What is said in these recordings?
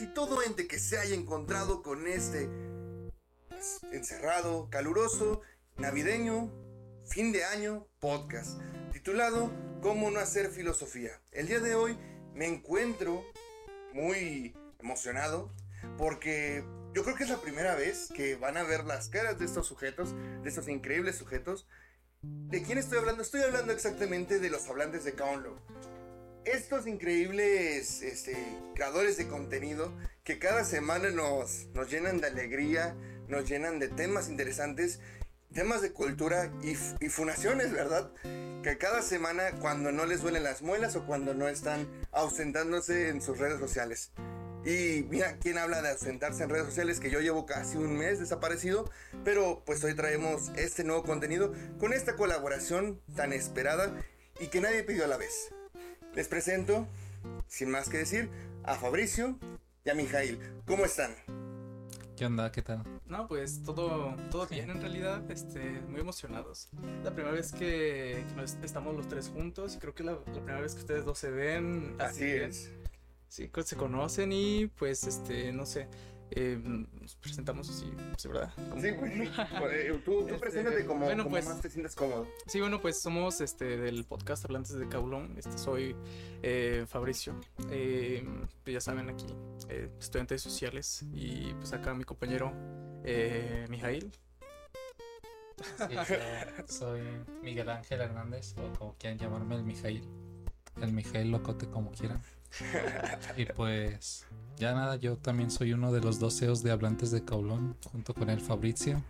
y todo ente que se haya encontrado con este pues, encerrado, caluroso, navideño, fin de año podcast titulado ¿Cómo no hacer filosofía? El día de hoy me encuentro muy emocionado porque yo creo que es la primera vez que van a ver las caras de estos sujetos, de estos increíbles sujetos. ¿De quién estoy hablando? Estoy hablando exactamente de los hablantes de Kaonlo. Estos increíbles este, creadores de contenido que cada semana nos, llenan de alegría, nos llenan de temas interesantes, temas de cultura y, y funaciones, ¿verdad? Que cada semana cuando no les duelen las muelas o cuando no están ausentándose en sus redes sociales. Y mira, ¿quién habla de ausentarse en redes sociales? Que yo llevo casi un mes desaparecido, pero pues hoy traemos este nuevo contenido con esta colaboración tan esperada y que nadie pidió a la vez. Les presento, sin más que decir, a Fabricio y a Mijail. ¿Cómo están? ¿Qué onda? ¿Qué tal? No, pues todo, todo bien en realidad, este, muy emocionados. La primera vez que, que nos- estamos los tres juntos y creo que la, la primera vez que ustedes dos se ven. Así es. Sí, se conocen y pues, este, no sé, eh, nos presentamos así, sí, ¿verdad? Como- Sí, pues, tú, tú Este, preséntate como, bueno, como pues- más te sientas cómodo. Sí, bueno, pues somos este del podcast Hablantes de Caulón. Este soy eh, Fabricio. Eh, pues ya saben aquí, eh, estudiante de sociales. Y pues acá mi compañero eh, Mijail. Sí, yo soy Miguel Ángel Hernández, o como quieran llamarme, el Mijail. El Mijail Locote, como quieran. Y pues, ya nada, yo también soy uno de los dos CEOs de Hablantes de Caulón, junto con el Fabricio.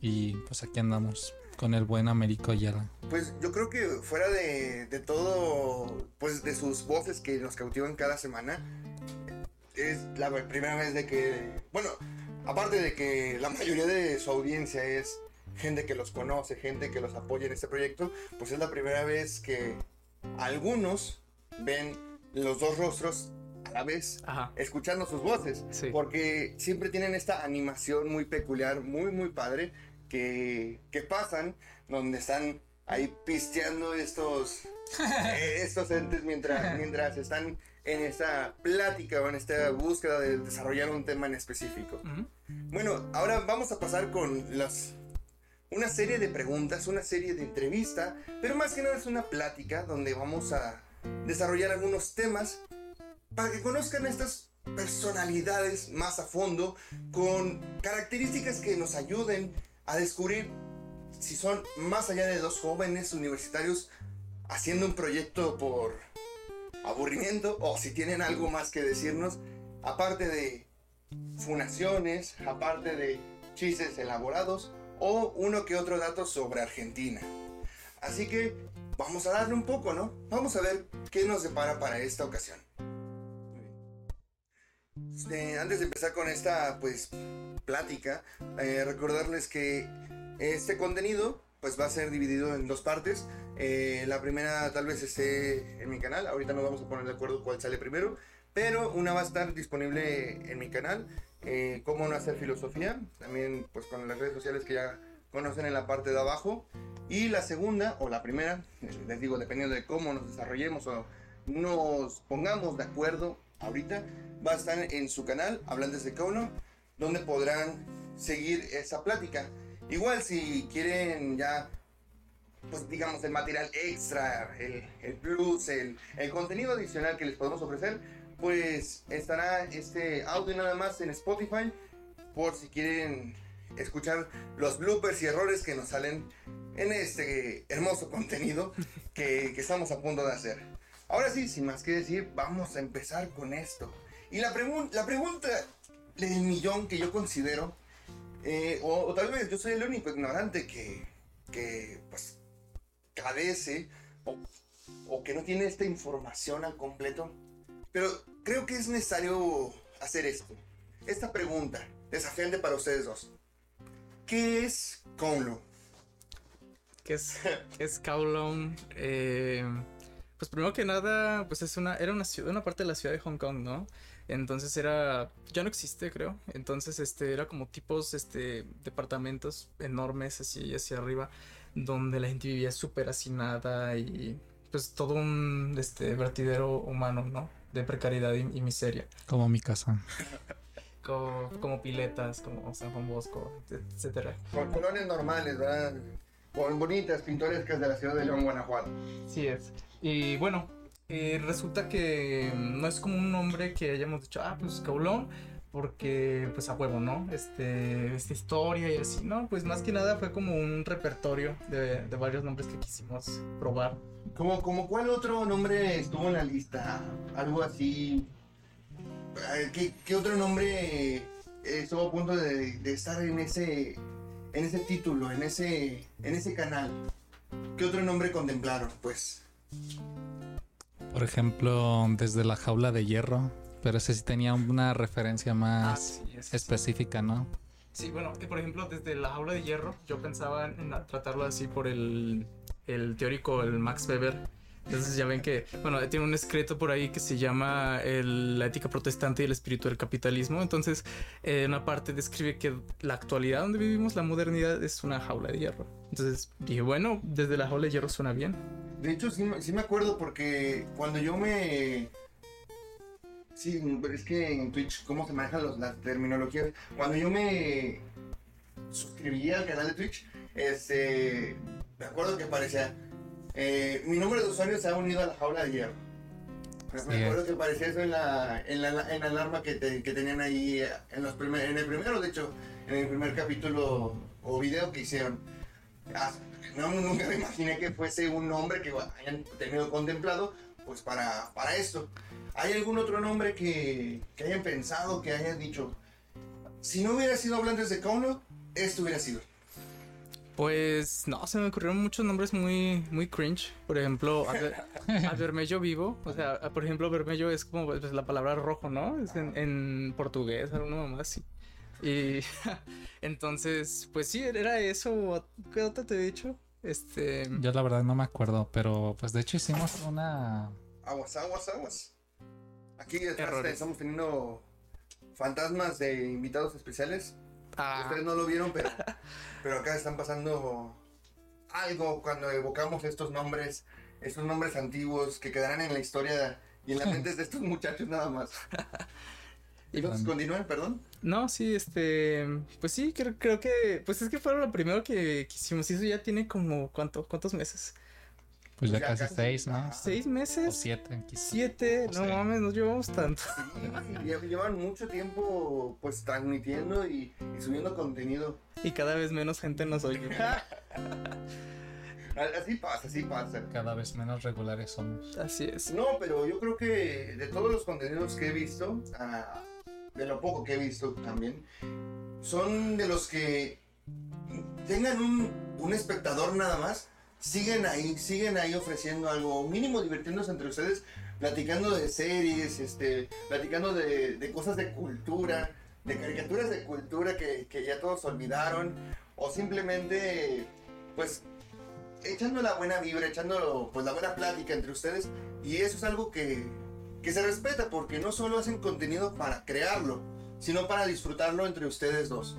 Y pues aquí andamos, con el buen Américo Ayala. Pues yo creo que fuera de, de todo, pues de sus voces que nos cautivan cada semana, es la primera vez de que, bueno, aparte de que la mayoría de su audiencia es gente que los conoce, gente que los apoya en este proyecto, pues es la primera vez que algunos ven los dos rostros a la vez Ajá. escuchando sus voces. Sí. Porque siempre tienen esta animación muy peculiar, muy, muy padre, que, que pasan, donde están ahí pisteando estos, eh, estos entes mientras, mientras están en esta plática o en esta búsqueda de desarrollar un tema en específico. Bueno, ahora vamos a pasar con las una serie de preguntas, una serie de entrevista, pero más que nada es una plática donde vamos a desarrollar algunos temas para que conozcan estas personalidades más a fondo con características que nos ayuden a descubrir si son más allá de dos jóvenes universitarios haciendo un proyecto por aburrimiento o si tienen algo más que decirnos aparte de funaciones, aparte de chistes elaborados o uno que otro dato sobre Argentina. Así que vamos a darle un poco, ¿no? Vamos a ver qué nos depara para esta ocasión. Este, antes de empezar con esta, pues, plática, eh, recordarles que este contenido, pues, va a ser dividido en dos partes. Eh, la primera tal vez esté en mi canal, ahorita nos vamos a poner de acuerdo cuál sale primero, pero una va a estar disponible en mi canal, eh, cómo no hacer filosofía, también pues con las redes sociales que ya conocen en la parte de abajo. Y la segunda, o la primera, eh, les digo, dependiendo de cómo nos desarrollemos o nos pongamos de acuerdo ahorita, va a estar en su canal, Hablantes de Kauno, donde podrán seguir esa plática. Igual si quieren ya, pues digamos, el material extra, el, el plus, el, el contenido adicional que les podemos ofrecer, pues estará este audio nada más en Spotify por si quieren escuchar los bloopers y errores que nos salen en este hermoso contenido que, que estamos a punto de hacer. Ahora sí, sin más que decir, vamos a empezar con esto. Y la, pregun- la pregunta del millón que yo considero, eh, o, o tal vez yo soy el único ignorante que, que pues, carece o, o que no tiene esta información al completo, pero creo que es necesario hacer esto. Esta pregunta, desafiante para ustedes dos. ¿Qué es Conlo? ¿Qué es, qué es Kowloon? Eh, pues primero que nada, pues es una, era una ciudad, una parte de la ciudad de Hong Kong, ¿no? Entonces era, ya no existe, creo. Entonces, este, era como tipos, este, departamentos enormes así hacia arriba, donde la gente vivía súper hacinada y, pues todo un, este, vertidero humano, ¿no? de precariedad y, y miseria. Como mi casa. Como, como piletas, como San Juan Bosco, etcétera. Con colores normales, ¿verdad? Con bonitas, pintorescas de la ciudad de León, Guanajuato. Sí es. Y bueno, eh, resulta que no es como un nombre que hayamos dicho, ah, pues Caulón, porque pues a huevo, ¿no? Este, esta historia y así, ¿no? Pues más que nada fue como un repertorio de, de varios nombres que quisimos probar. ¿Como, como cuál otro nombre estuvo en la lista? Algo así. ¿Qué, qué otro nombre eh, estuvo a punto de, de estar en ese, en ese título, en ese, en ese canal? ¿Qué otro nombre contemplaron? Pues. Por ejemplo, desde la jaula de hierro. Pero ese sí tenía una referencia más Ah, sí, ese sí. específica, ¿no? Sí, bueno, eh, por ejemplo, desde la jaula de hierro, yo pensaba en a- tratarlo así por el, el teórico, el Max Weber. Entonces ya ven que, bueno, tiene un escrito por ahí que se llama La ética protestante y el espíritu del capitalismo. Entonces, en una parte describe que la actualidad donde vivimos, la modernidad, es una jaula de hierro. Entonces dije, bueno, desde la jaula de hierro suena bien. De hecho, sí, sí me acuerdo porque cuando yo me. Sí, pero es que en Twitch, ¿cómo se manejan las terminologías? Cuando yo me suscribí al canal de Twitch, este. Me acuerdo que parecía. Eh, mi nombre de usuario se ha unido a la jaula de hierro. Me- Sí, me acuerdo es. que parecía eso en la, en la, en la alarma que, te- que tenían ahí en, los primer, en el primero, de hecho, en el primer capítulo o video que hicieron. Ah, no, nunca me imaginé que fuese un nombre que hayan tenido contemplado pues para, para esto. ¿Hay algún otro nombre que, que hayan pensado, que hayan dicho, si no hubiera sido Hablantes de Kauno, esto hubiera sido? Pues no, se me ocurrieron muchos nombres muy, muy cringe. Por ejemplo, a, ver- a vermelho vivo. O sea, por ejemplo, vermelho es como pues, la palabra rojo, ¿no? Es en, en portugués, alguna mamá así. Y entonces, pues sí, era eso. ¿Qué otra te he dicho? Este. Yo la verdad no me acuerdo, pero pues de hecho hicimos una... Aguas, aguas, aguas. Aquí estamos teniendo fantasmas de invitados especiales. Ah, Ustedes no lo vieron, pero, pero acá están pasando algo cuando evocamos estos nombres, estos nombres antiguos que quedarán en la historia y en las mentes de estos muchachos nada más. Y entonces continúen, perdón. no, sí, este. Pues sí, creo, creo que. Pues es que fue lo primero que, que hicimos. Y eso ya tiene como. ¿cuánto, ¿Cuántos meses? Pues ya Ya casi casi. seis, ¿no? ¿Seis O meses? siete, quizás. ¿Siete? No mames, no llevamos tanto. Sí, lle- llevan mucho tiempo pues transmitiendo y, y subiendo contenido. Y cada vez menos gente nos oye. Así pasa, así pasa. Cada vez menos regulares somos. Así es. No, pero yo creo que de todos los contenidos que he visto, ah, de lo poco que he visto también, son de los que tengan un, un espectador nada más, siguen ahí, siguen ahí ofreciendo algo, mínimo divirtiéndose entre ustedes, platicando de series, este, platicando de, de cosas de cultura, de caricaturas de cultura que, que ya todos olvidaron, o simplemente, pues, echando la buena vibra, echando pues la buena plática entre ustedes, y eso es algo que, que se respeta porque no solo hacen contenido para crearlo, sino para disfrutarlo entre ustedes dos.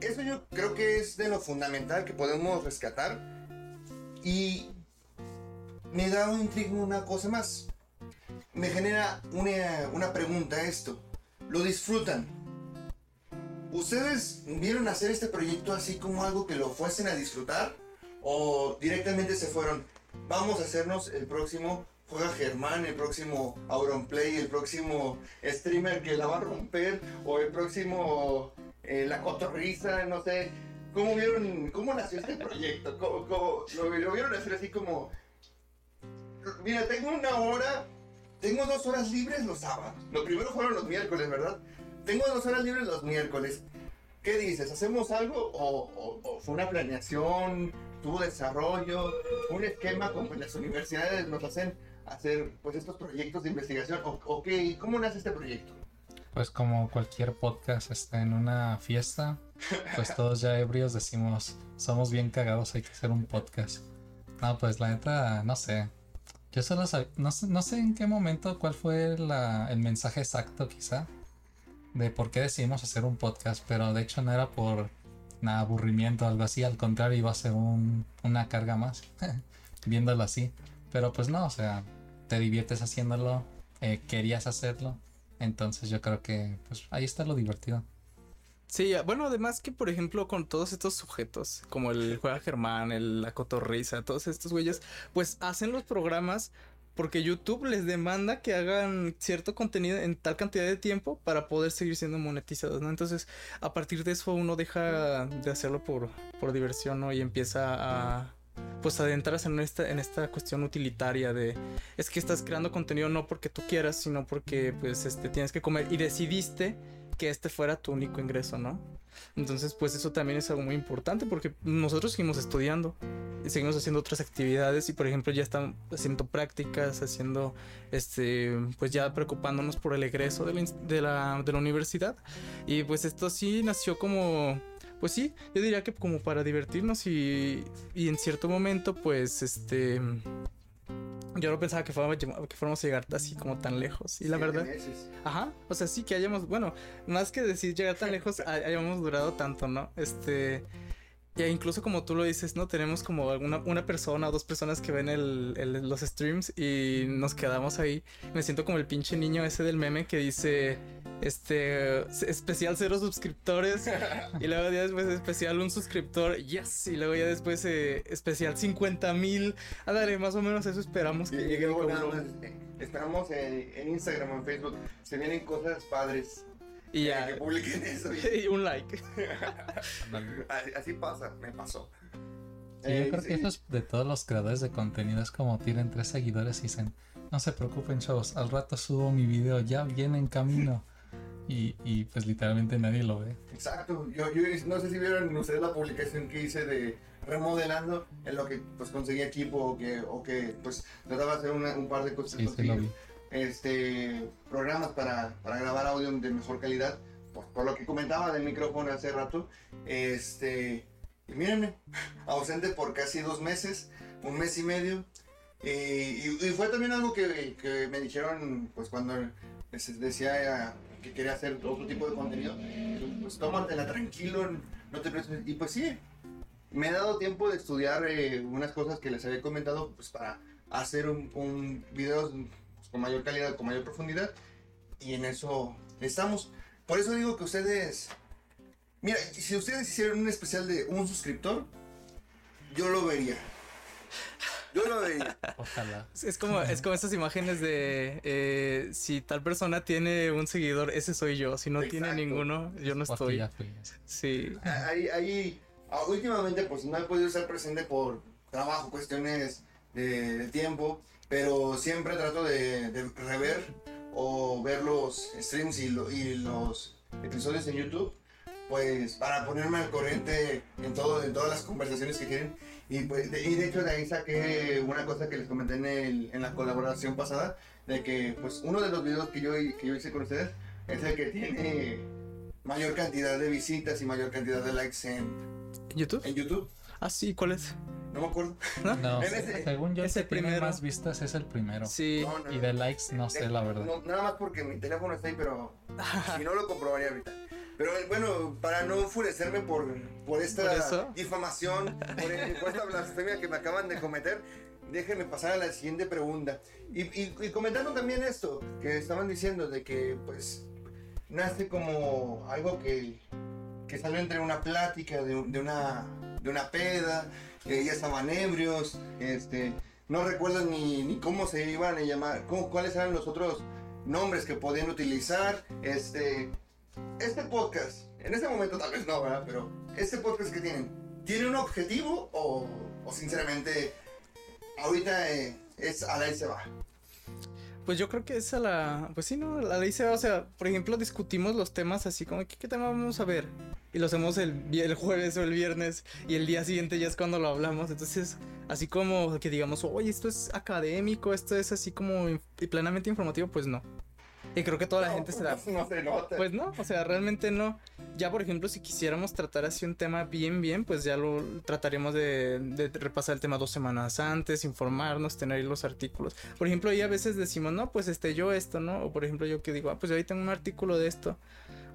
Eso yo creo que es de lo fundamental que podemos rescatar. Y me da un intriga una cosa más. Me genera una, una pregunta esto. ¿Lo disfrutan? ¿Ustedes vieron hacer este proyecto así como algo que lo fuesen a disfrutar? ¿O directamente se fueron? Vamos a hacernos el próximo Juega Germán, el próximo Auronplay, el próximo streamer que la va a romper, o el próximo eh, La Cotorriza, no sé. ¿Cómo vieron, cómo nació este proyecto? ¿Cómo, cómo- lo, lo vieron hacer así como... Mira, tengo una hora, tengo dos horas libres los sábados. Lo primero fueron los miércoles, ¿verdad? Tengo dos horas libres los miércoles. ¿Qué dices? ¿Hacemos algo o, o- o fue una planeación, tuvo desarrollo, un esquema como en las universidades nos hacen hacer pues estos proyectos de investigación? ¿O, o qué? ¿Cómo nace este proyecto? Pues como cualquier podcast está en una fiesta, pues todos ya ebrios decimos, somos bien cagados, hay que hacer un podcast. No, pues la neta, no sé. Yo solo sab- no, no sé en qué momento, cuál fue el mensaje exacto quizá, de por qué decidimos hacer un podcast, pero de hecho no era por aburrimiento o algo así, al contrario iba a ser un- una carga más, viéndolo así. Pero pues no, o sea, te diviertes haciéndolo, eh, querías hacerlo. Entonces yo creo que pues ahí está lo divertido. Sí, bueno, además que por ejemplo con todos estos sujetos, como el Juega Germán, el La Cotorriza, todos estos güeyes, pues hacen los programas porque YouTube les demanda que hagan cierto contenido en tal cantidad de tiempo para poder seguir siendo monetizados, ¿no? Entonces, a partir de eso uno deja de hacerlo por, por diversión, ¿no? Y empieza a pues adentrarse en esta, en esta cuestión utilitaria de es que estás creando contenido no porque tú quieras, sino porque pues este tienes que comer y decidiste que este fuera tu único ingreso, ¿no? Entonces, pues eso también es algo muy importante porque nosotros seguimos estudiando, seguimos haciendo otras actividades y por ejemplo ya están haciendo prácticas, haciendo, este, pues ya preocupándonos por el egreso de la universidad. Y pues esto sí nació como, pues sí, yo diría que como para divertirnos y, y en cierto momento pues este yo no pensaba que fuéramos, que fuéramos a llegar así como tan lejos. Y la verdad. Meses. Ajá. O sea, sí que hayamos. Bueno, más que decir llegar tan lejos, hay- hayamos durado tanto, ¿no? Este. Y incluso como tú lo dices, ¿no? Tenemos como alguna, una persona o dos personas que ven el, el- los streams y nos quedamos ahí. Me siento como el pinche niño ese del meme que dice. Este. Especial cero suscriptores. y luego ya después especial un suscriptor. Yes. Y luego ya después eh, especial 50 mil. Ándale, más o menos eso esperamos que Y- llegue el luego nada cabrón. más, eh, Esperamos en, en Instagram en Facebook. Se vienen cosas padres. Y eh, ya. Que publiquen eso. y- un like. Así, pasa, me pasó. Sí, Eh, yo creo sí. que eso es de todos los creadores de contenido. Es como tienen tres seguidores y dicen, no se preocupen chavos, al rato subo mi video, ya viene en camino. Y, y pues literalmente nadie lo ve. Exacto, yo, yo no sé si vieron ustedes la publicación que hice de remodelando en lo que pues conseguí equipo o que, o que pues trataba de hacer una- un par de cosas Sí, sí lo vi. Este programas para, para grabar audio de mejor calidad. Por, por lo que comentaba del micrófono hace rato este y mírenme ausente por casi dos meses un mes y medio. Eh, y, y fue también algo que, que me dijeron pues cuando les decía que quería hacer otro tipo de contenido pues tómatela tranquilo no te preocupes. Y pues sí me he dado tiempo de estudiar eh, unas cosas que les había comentado pues para hacer un, un video pues, con mayor calidad, con mayor profundidad y en eso estamos. Por eso digo que ustedes, mira, si ustedes hicieran un especial de un suscriptor, yo lo vería. Yo lo vería. Ojalá. Es como, es como esas imágenes de eh, si tal persona tiene un seguidor, ese soy yo. Si no tiene Exacto. ninguno, yo no estoy. ya fui. Sí. Ahí, ahí, ah, últimamente pues no he podido estar presente por trabajo, cuestiones de, de tiempo, pero siempre trato de, de rever o ver los streams y, lo- y los episodios en YouTube, pues para ponerme al corriente en, todo, en todas las conversaciones que tienen. Y, pues, de, y de hecho de ahí saqué una cosa que les comenté en, el- en la colaboración pasada, de que pues uno de los videos que yo, que yo hice con ustedes es el que tiene mayor cantidad de visitas y mayor cantidad de likes en, ¿En YouTube? en YouTube. Ah, sí, ¿cuál es? No me acuerdo. No, ese- según yo, el es que el tiene primero. más vistas es el primero. Sí. No, no, Y de likes no sé, la verdad. No, nada más porque mi teléfono está ahí, pero si no lo comprobaría ahorita. Pero bueno, para no enfurecerme por, por esta ¿Por difamación, por, el- por esta blasfemia que me acaban de cometer, déjenme pasar a la siguiente pregunta. Y, y, y comentando también esto, que estaban diciendo de que pues nace como algo que, que salió entre una plática, de, de una, de una peda, ya estaban ebrios, este, no recuerdan ni, cómo se iban a llamar, cuáles eran los otros nombres que podían utilizar, este, este podcast, en este momento tal vez no, ¿verdad? Pero este podcast que tienen, ¿tiene un objetivo o, sinceramente ahorita eh, es a la y se va? Pues yo creo que es a la. Pues sí, ¿no? La ley se va. O sea, por ejemplo, discutimos los temas así como: ¿qué, qué tema vamos a ver? Y lo hacemos el, el jueves o el viernes. Y el día siguiente ya es cuando lo hablamos. Entonces, así como que digamos: oye, esto es académico, esto es así como in- plenamente informativo, pues no. Y creo que toda la No, gente se da. No se nota. Pues no, o sea, realmente no. Ya, por ejemplo, si quisiéramos tratar así un tema bien, bien, pues ya lo trataríamos de, de repasar el tema dos semanas antes, informarnos, tener los artículos. Por ejemplo, ahí a veces decimos, no, pues este, yo esto, ¿no? O por ejemplo, yo que digo, ah, pues yo ahí tengo un artículo de esto.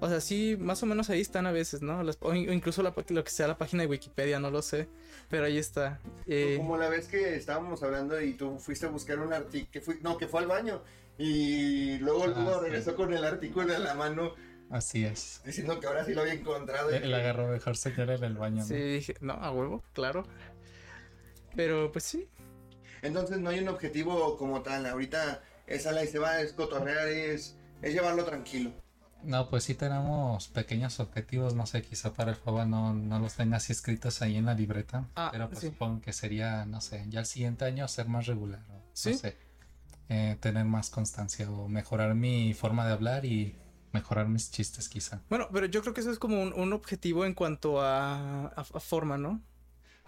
O sea, sí, más o menos ahí están a veces, ¿no? Las- o, in- o incluso la lo que sea la página de Wikipedia, no lo sé. Pero ahí está. Eh, Como la vez que estábamos hablando y tú fuiste a buscar un artículo, que fui, no, que fue al baño Y luego, luego Ah, sí. regresó con el artículo en la mano Así es. diciendo que ahora sí lo había encontrado. y- Él agarró mejor señal en el baño. ¿no? Sí, dije, no, a huevo, claro. Pero pues sí, Entonces no hay un objetivo como tal. Ahorita esa la y se va, es cotorrear, es, es llevarlo tranquilo. No, pues sí tenemos pequeños objetivos, no sé, quizá para el FOBA no, no los tenga así escritos ahí en la libreta, Ah, pero pues sí. supongo que sería, no sé, ya el siguiente año ser más regular, o, Sí. no sé, eh, tener más constancia o mejorar mi forma de hablar y mejorar mis chistes quizá. bueno, pero yo creo que eso es como un, un objetivo en cuanto a, a- a forma, ¿no?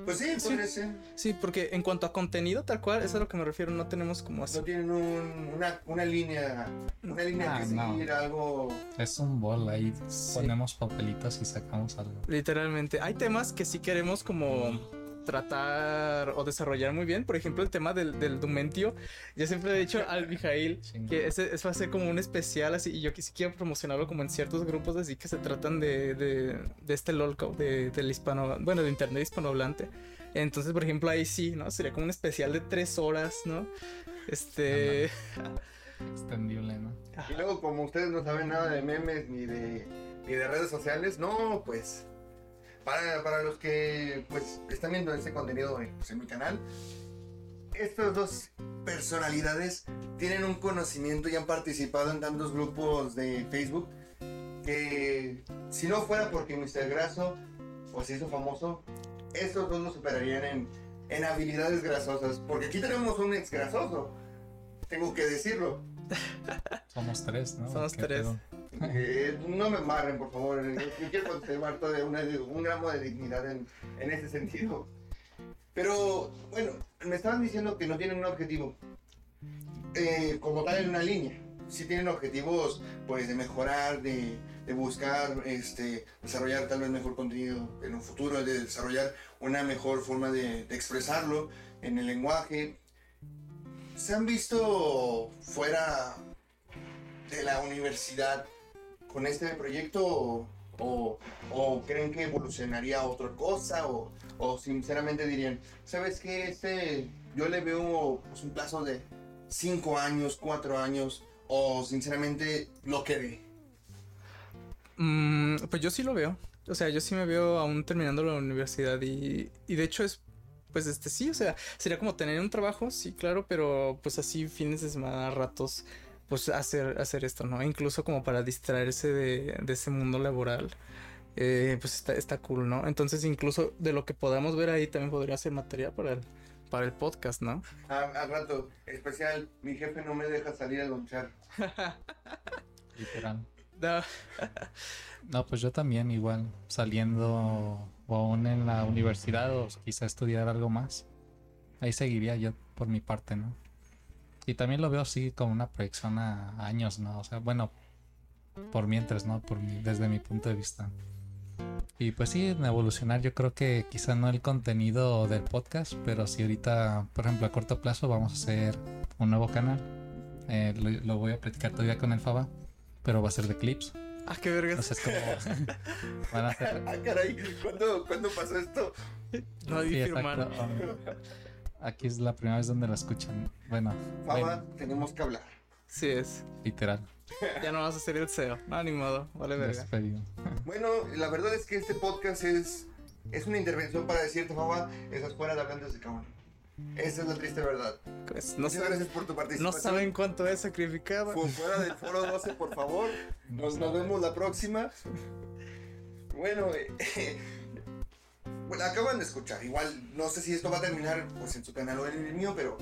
Pues sí, Sí. podría ser. Sí, porque en cuanto a contenido, tal cual, eso es a lo que me refiero, no tenemos como así. No tienen un- una, una línea, una línea Ah, que no. seguir, algo. Es un bol, ahí Sí. ponemos papelitos y sacamos algo. Literalmente. Hay temas que sí queremos como tratar o desarrollar muy bien. Por ejemplo, el tema del, del Dumentio. Yo siempre he dicho al Mijail que ese, ese va a ser como un especial así. Y yo quiero promocionarlo como en ciertos grupos así que se tratan de, de, de este LOLCO, de, del hispano, bueno, de internet hispanohablante. Entonces, por ejemplo, ahí sí, ¿no? Sería como un especial de tres horas, ¿no? Este. Extendible, ¿no? Y luego, como ustedes no saben nada de memes ni de, ni de redes sociales, no, pues. Para, para los que pues están viendo este contenido en, pues, en mi canal, estas dos personalidades tienen un conocimiento y han participado en tantos grupos de Facebook que si no fuera porque Mr. Graso pues se hizo famoso, estos dos lo superarían en, en habilidades grasosas. Porque aquí tenemos un ex grasoso, tengo que decirlo. Somos tres, ¿no? Somos ¿Qué tres. pedo? Eh, no me embarren, por favor. Yo, yo quiero conservar todavía una- un gramo de dignidad en, ese sentido. Pero, bueno, me estaban diciendo que no tienen un objetivo eh, como tal en una línea. Sí tienen objetivos, pues, de mejorar, de, buscar, este, desarrollar tal vez mejor contenido en un futuro, de desarrollar una mejor forma de expresarlo en el lenguaje. ¿Se han visto fuera de la universidad con este proyecto o, o- creen que evolucionaría a otra cosa o, o sinceramente dirían, ¿sabes qué? Este, yo le veo pues, un plazo de 5 años, 4 años o sinceramente lo que ve. Mm, pues yo sí lo veo. O sea, yo sí me veo aún terminando la universidad y, y de hecho es, pues este sí, o sea, sería como tener un trabajo, sí, claro, pero pues así fines de semana, ratos, pues hacer, hacer esto, ¿no? Incluso como para distraerse de, de ese mundo laboral. eh, pues está, está cool, ¿no? Entonces incluso de lo que podamos ver ahí también podría ser material para el, para el podcast, ¿no? A- Al rato, especial, mi jefe no me deja salir a lonchar. Literal. No, No, pues yo también igual, saliendo o aún en la universidad o quizá estudiar algo más. Ahí seguiría yo por mi parte, ¿no? Y también lo veo así como una proyección a años, ¿no? O sea, bueno, por mientras, ¿no? Por mi- desde mi punto de vista. Y pues sí, en evolucionar yo creo que quizá no el contenido del podcast, pero sí ahorita, por ejemplo, a corto plazo vamos a hacer un nuevo canal. Eh, lo, lo voy a platicar todavía con el Faba, pero va a ser de clips. ah, qué vergas. Entonces como van a hacer Ah, caray, ¿cuándo, ¿cuándo pasó esto? no Sí, firmar. Aquí es la primera vez donde la escuchan. Bueno, Faba, ven, tenemos que hablar. Sí es. literal. Ya no vas a ser el CEO. No, ni modo. Vale, verga. Despedido. Bueno, la verdad es que este podcast es, es una intervención para decirte, Faba, estás fuera de hablantes de cabrón. Esa es la triste verdad. Pues, no, Muchas saben, gracias por tu no participación. saben cuánto es sacrificado. Fu- Fuera del foro 12, por favor. Nos, nos vemos la próxima. Bueno, eh, bueno, acaban de escuchar. Igual, no sé si esto va a terminar pues, en su canal o en el mío, pero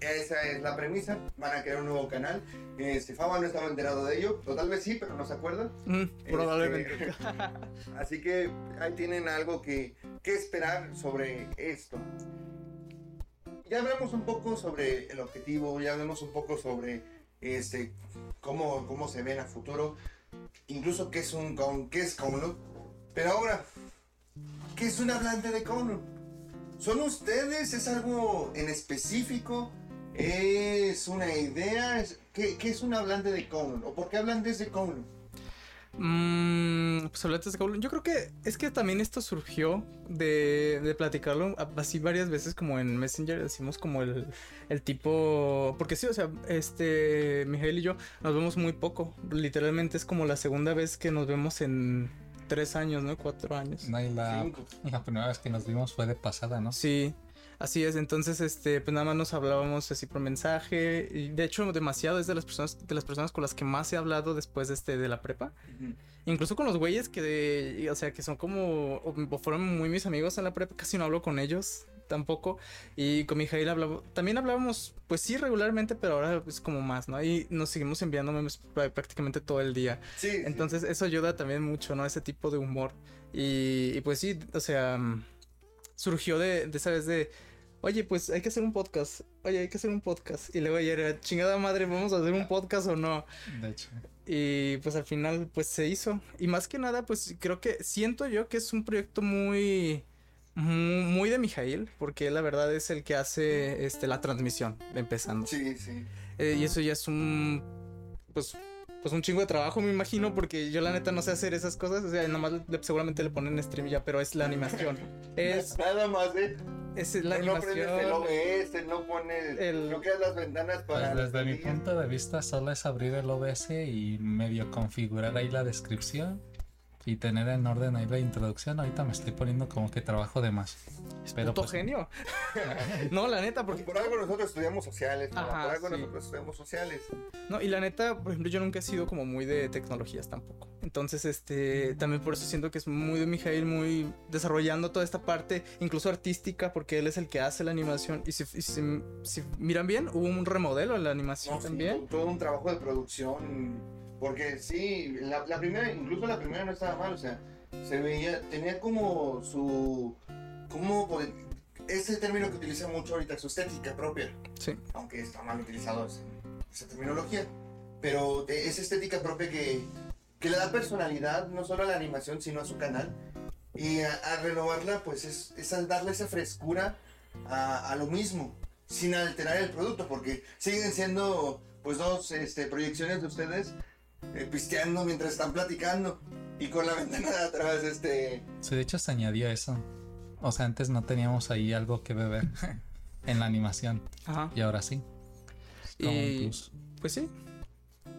esa es la premisa. Van a crear un nuevo canal. Este, Faba no estaba enterado de ello. O tal vez sí, pero no se acuerda. Mm, probablemente. Este, Así que ahí tienen algo que, que esperar sobre esto. Ya hablamos un poco sobre el objetivo, ya hablamos un poco sobre este cómo, cómo se ven a futuro, incluso qué es un con, qué es Kowloon. Pero ahora, ¿qué es un hablante de Kowloon? ¿Son ustedes? ¿Es algo en específico? ¿Es una idea? ¿Es- ¿Qué, es un hablante de Kowloon? ¿O por qué hablan desde Kowloon? Mm, pues hablantes de Kowloon. Yo creo que es que también esto surgió de, de platicarlo así varias veces como en Messenger, decimos como el, el tipo... Porque sí, o sea, este, Miguel y yo nos vemos muy poco. Literalmente es como la segunda vez que nos vemos en tres años, ¿no? Cuatro años. No, y la, primera vez que nos vimos fue de pasada, ¿no? Sí, así es. Entonces, este, pues nada más nos hablábamos así por mensaje. Y de hecho, demasiado es de las personas, de las personas con las que más he hablado después de este, de la prepa. Incluso con los güeyes que, de- o sea, que son como, o fueron muy mis amigos en la prepa, casi no hablo con ellos tampoco. Y con Mijail hablaba, también hablábamos, pues sí, regularmente, pero ahora es como más, ¿no? Y nos seguimos enviando memes prá- prácticamente todo el día. Sí, sí. Entonces eso ayuda también mucho, ¿no? Ese tipo de humor. Y, y pues sí, o sea, mm, surgió de, de esa vez de, oye, pues hay que hacer un podcast, oye, hay que hacer un podcast. Y luego ya era, chingada madre, ¿vamos a hacer un podcast o no? De hecho. Y pues al final pues se hizo. Y más que nada pues creo que siento yo que es un proyecto muy muy, muy de Mijail, porque él la verdad es el que hace este la transmisión empezando. Sí, sí. Eh, y eso ya es un pues pues un chingo de trabajo, me imagino, porque yo la neta no sé hacer esas cosas, o sea, nomás le- seguramente le ponen stream ya, pero es la animación. Es, Nada más de. es la no prendes el animación. OBS, no pones. El- No creas las ventanas para. Pues desde mi punto de vista solo es abrir el OBS y medio configurar ahí la descripción y tener en orden ahí la introducción. Ahorita me estoy poniendo como que trabajo de más. Pero Puto pues, genio. no, la neta, porque Por algo nosotros estudiamos sociales, ¿no? Ajá, por algo sí. nosotros estudiamos sociales. No, y la neta, por ejemplo, yo nunca he sido como muy de tecnologías tampoco. Entonces, este, también por eso siento que es muy de Mijail, muy desarrollando toda esta parte, incluso artística, porque él es el que hace la animación. Y si, y si- si miran bien, hubo un remodelo en la animación No, sí, también. todo un trabajo de producción. Porque sí, la, la primera, incluso la primera no estaba mal, o sea, se veía, tenía como su. ¿Cómo poder- Ese término que utiliza mucho ahorita, su estética propia. Sí. aunque está mal utilizado ese- esa terminología, pero esa estética propia que, que le da personalidad no solo a la animación, sino a su canal. Y a, a renovarla, pues es, es darle esa frescura a, a lo mismo, sin alterar el producto, porque siguen siendo pues dos este, proyecciones de ustedes eh, pisteando mientras están platicando y con la ventana de atrás, este... sí, de hecho se añadió eso. O sea, antes no teníamos ahí algo que beber en la animación Ajá. y ahora sí. Es como un plus. pues sí.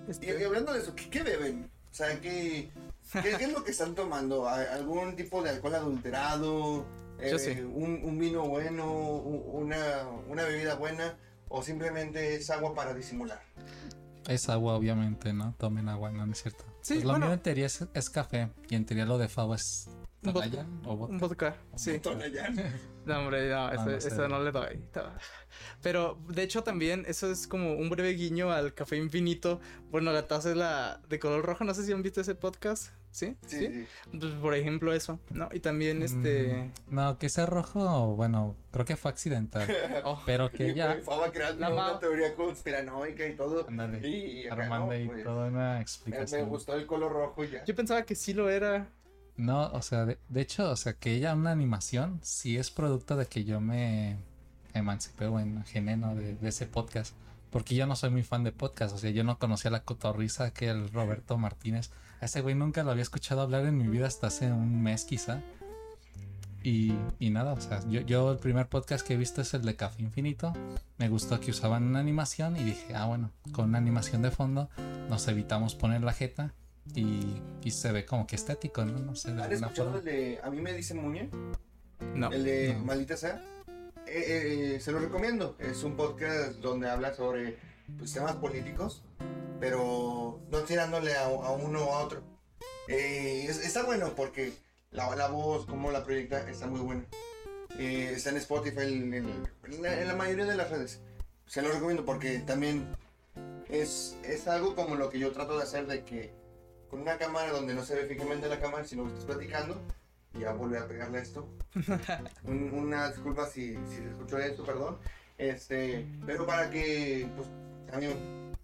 Y, Este, y hablando de eso, ¿qué, qué beben? O sea, ¿qué, qué, qué es lo que están tomando? ¿Hay ¿Algún tipo de alcohol adulterado? Yo Eh, sí. un, un vino bueno? Una, ¿Una bebida buena? ¿O simplemente es agua para disimular? Es agua, obviamente, ¿no? Tomen agua, no, no es cierto. Sí, Pues lo bueno. mío en teoría es, es café y en teoría lo de Favo es. Tonayán o vodka. sí. Tonayán. No, hombre, no, eso, no sé. eso no le doy. No. Pero de hecho también eso es como un breve guiño al café infinito. Bueno, la taza es la de color rojo. No sé si han visto ese podcast. ¿Sí? Sí, sí. Pues, por ejemplo eso, ¿no? Y también este... Mm, No, que sea rojo, bueno, creo que fue accidental. oh, Pero que ya. Faba creando La una teoría conspiranoica y todo. Ándale. Y acá, Armando no, pues, toda una explicación. me gustó el color rojo y ya. yo pensaba que sí lo era. No, o sea, de, hecho, o sea, que ella una animación sí es producto de que yo me emancipé o enajené, ¿no? De, de ese podcast. Porque yo no soy muy fan de podcast, o sea, yo no conocía la cotorriza que el Roberto Martínez. A ese güey nunca lo había escuchado hablar en mi vida hasta hace un mes quizá. Y, y nada, o sea, yo, yo el primer podcast que he visto es el de Café Infinito. Me gustó que usaban una animación y dije, ah, bueno, con una animación de fondo nos evitamos poner la jeta y, y se ve como que estético, ¿no? No sé, de ¿Han alguna escuchado forma. el de A mí me dice Muñe? No. El de No. Maldita sea. Eh, eh, se lo recomiendo. Es un podcast donde habla sobre pues, temas políticos, pero no tirándole a, a uno o a otro. Eh, es- está bueno porque la, la voz, como la proyecta, está muy buena. Eh, está en Spotify, en, en la, en la mayoría de las redes. Se lo recomiendo porque también es, es algo como lo que yo trato de hacer de que con una cámara donde no se ve fijamente la cámara, sino que estás platicando, y ya volver a pegarle a esto. Un- una disculpa si, si se escuchó esto, perdón. Este, pero para que, pues, también,